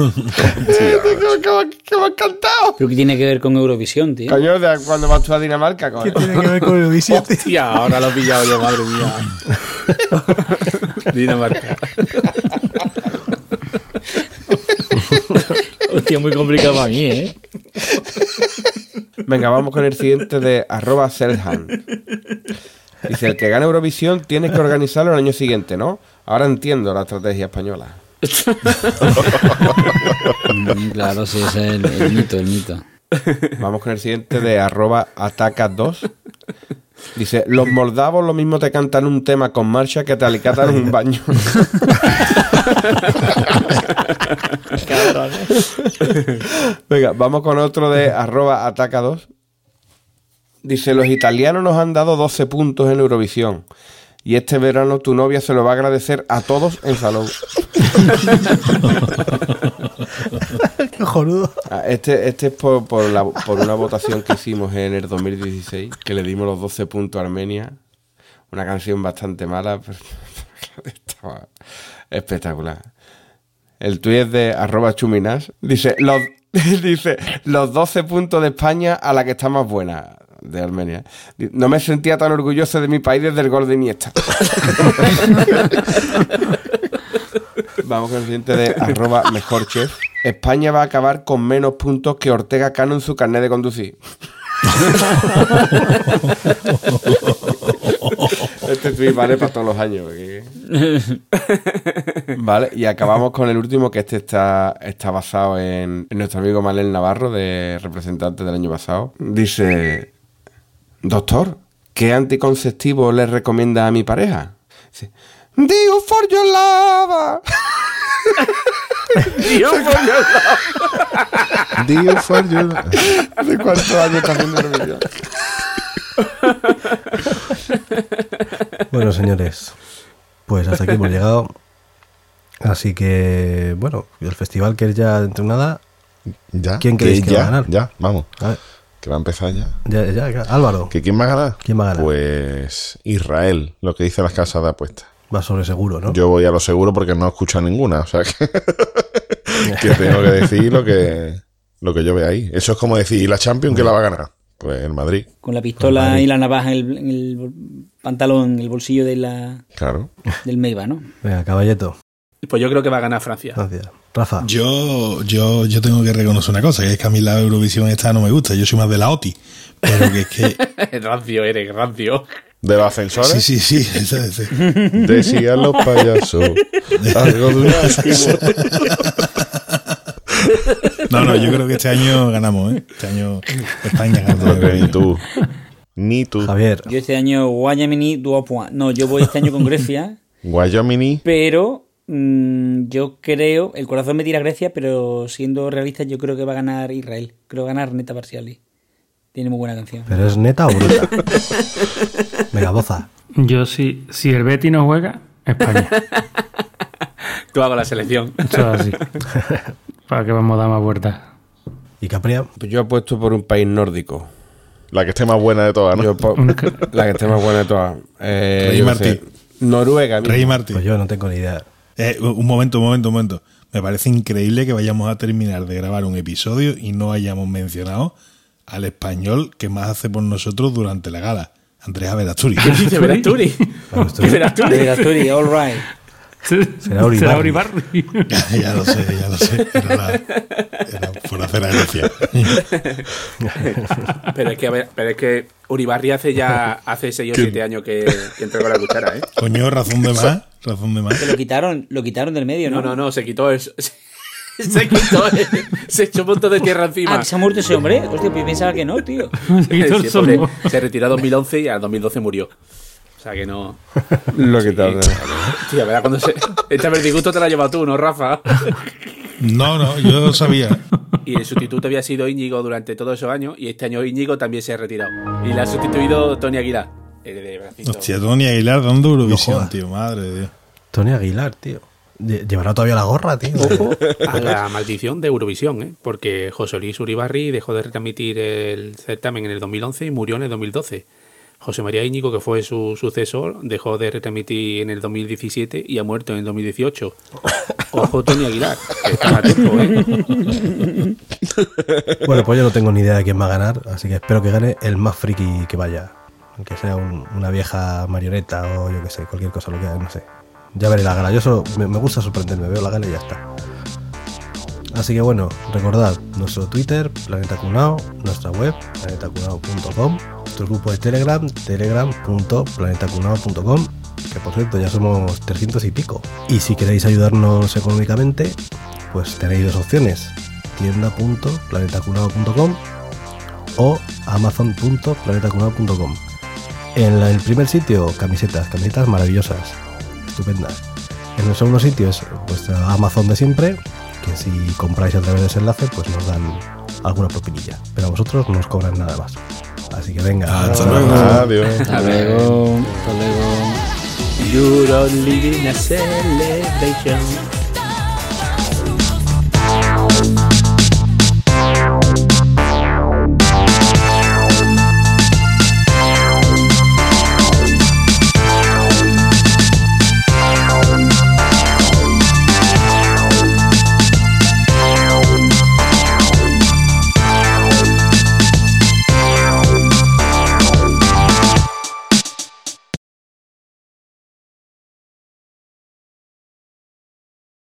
me ha encantado. ¿Pero qué tiene que ver con Eurovisión, tío? Coño, de cuando vas tú a Dinamarca, coño. Tiene que ver con Eurovisión. tío. Hostia, ahora lo he pillado yo, madre mía. Dinamarca. Hostia, muy complicado para mí, ¿eh? Venga, vamos con el siguiente de arroba Selhan. Dice, el que gana Eurovisión tiene que organizarlo el año siguiente, ¿no? Ahora entiendo la estrategia española. Mm, Claro, sí, ese es el, el mito, el mito. Vamos con el siguiente de arroba atacas2. Dice, los moldavos lo mismo te cantan un tema con marcha que te alicatan un baño. Venga, vamos con otro de arroba ataca2. Dice, los italianos nos han dado 12 puntos en Eurovisión. Y este verano tu novia se lo va a agradecer a todos en salón. Qué jorudo. Ah, Este, este es por, por, la- por una votación que hicimos en el 2016, que le dimos los 12 puntos a Armenia. Una canción bastante mala, pero estaba espectacular. El tuit de arroba chuminas. Dice los, dice, los 12 puntos de España a la que está más buena, de Armenia. No me sentía tan orgulloso de mi país desde el gol de Iniesta. Vamos con el siguiente de arroba mejor chef. España va a acabar con menos puntos que Ortega Cano en su carnet de conducir. este tweet vale para todos los años. Vale, y acabamos con el último, que este está, está basado en, en nuestro amigo Manel Navarro, de representante del año pasado. Dice, doctor, ¿qué anticonceptivo le recomienda a mi pareja? Dice, Dio for your love. Dio for your love. Dio for your- ¿Hace cuántos años está haciendo? Bueno, señores, pues hasta aquí hemos llegado. Así que, bueno, el festival que es ya dentro de nada. Ya, ¿Quién creéis que ya, va a ganar? Ya, vamos. A ver, Que va a empezar ya. ya, ya, ya. Álvaro, ¿Que quién va a ganar? ¿quién va a ganar? Pues Israel, lo que dice las casas de apuestas. Va sobre seguro, ¿no? Yo voy a lo seguro porque no escucho a ninguna, o sea que, que tengo que decir lo que, lo que yo veo ahí. Eso es como decir, ¿y la Champions que la va a ganar? Pues en Madrid. Con la pistola y la navaja en el, en el pantalón, en el bolsillo de la, Claro. del Meiba, ¿no? Venga, caballeto. Pues yo creo que va a ganar Francia. Gracias. Rafa. Yo, yo, yo tengo que reconocer una cosa, que es que a mí la Eurovisión esta no me gusta, yo soy más de la OTI. Pero que es que. rancio eres, rancio. ¿De los ascensores? Sí, sí, sí. ese- ese. Decían los payasos. Algo de. No, no, yo creo que este año ganamos, ¿eh? Este año España que ni tú. Ni tú. Javier. Yo este año Guayamini Duopua. No, yo voy este año con Grecia, Guayamini. pero mm, yo creo, el corazón me tira a Grecia, pero siendo realista yo creo que va a ganar Israel. Creo que va a ganar Neta Parciali. Tiene muy buena canción. ¿Pero es neta o bruta? Venga, boza. Yo, si, si el Betty no juega, España. Tú hago la selección. Eso es así. Para que vamos a dar más vueltas. ¿Y Capria? Pues yo apuesto por un país nórdico. La que esté más buena de todas, ¿no? Yo la que esté más buena de todas. Eh, Rey qué Martí. sé, Noruega. mismo. Rey Martín. Pues yo no tengo ni idea. Eh, un momento, un momento, un momento. Me parece increíble que vayamos a terminar de grabar un episodio y no hayamos mencionado al español que más hace por nosotros durante la gala, Andrés Averasturi. ¿Qué dice Verasturi? ¿Qué Verasturi? Verasturi, all right. Será Uribarri. Uribarri. ya, ya lo sé, ya lo sé. Era, la- era por hacer la gracia. Pero es que, a ver, pero es que Uribarri hace ya hace 6 o ¿Qué? 7 años que, que entregó la cuchara, ¿eh? Coño, razón de más, razón de más. Que lo quitaron, lo quitaron del medio, ¿no? No, no, no, se quitó eso. Se quitó, se echó un montón de tierra encima. Ah, que se ha muerto ese hombre. Hostia, pues pensaba que no, tío. Se quitó el Sí, pobre, se retiró en 2011 y al 2012 murió. O sea que no. Lo que tal. Tío, ¿verdad? Cuando se... Este disgusto te lo has llevado tú, ¿no, Rafa? No, no, yo lo sabía. Y el sustituto había sido Íñigo durante todos esos años y este año Íñigo también se ha retirado. Y la ha sustituido Tony Aguilar. El de Bracito. Hostia, Tony Aguilar dando Eurovisión, tío, madre de Dios. Tony Aguilar, tío. Lle- Llevará todavía la gorra, tío. Ojo a la maldición de Eurovisión, ¿eh? porque José Luis Uribarri dejó de retransmitir el certamen en el 2011 y murió en el 2012. José María Íñigo, que fue su sucesor, dejó de retransmitir en el 2017 y ha muerto en el 2018. Ojo, Tony Aguilar, que está a tiempo, ¿eh? Bueno, pues yo no tengo ni idea de quién va a ganar, así que espero que gane el más friki que vaya. Aunque sea un- una vieja marioneta o yo que sé, cualquier cosa, lo que no sé. Ya veré la gala. Yo solo me, me gusta sorprenderme, veo la gala y ya está. Así que bueno, recordad nuestro Twitter, Planeta Cunao, nuestra web, planetacunao.com, nuestro grupo de Telegram, telegram.planetacunao.com, que por cierto ya somos 300 y pico. Y si queréis ayudarnos económicamente, pues tenéis dos opciones, tienda.planetacunao.com o amazon.planetacunao.com. En el primer sitio, camisetas, camisetas maravillosas, estupendas. En el segundo sitio es vuestra Amazon de siempre, que si compráis a través de ese enlace, pues nos dan alguna propinilla. Pero a vosotros no os cobran nada más. Así que venga. Hasta luego. Adiós. Hasta luego. Hasta luego. You're only in a celebration.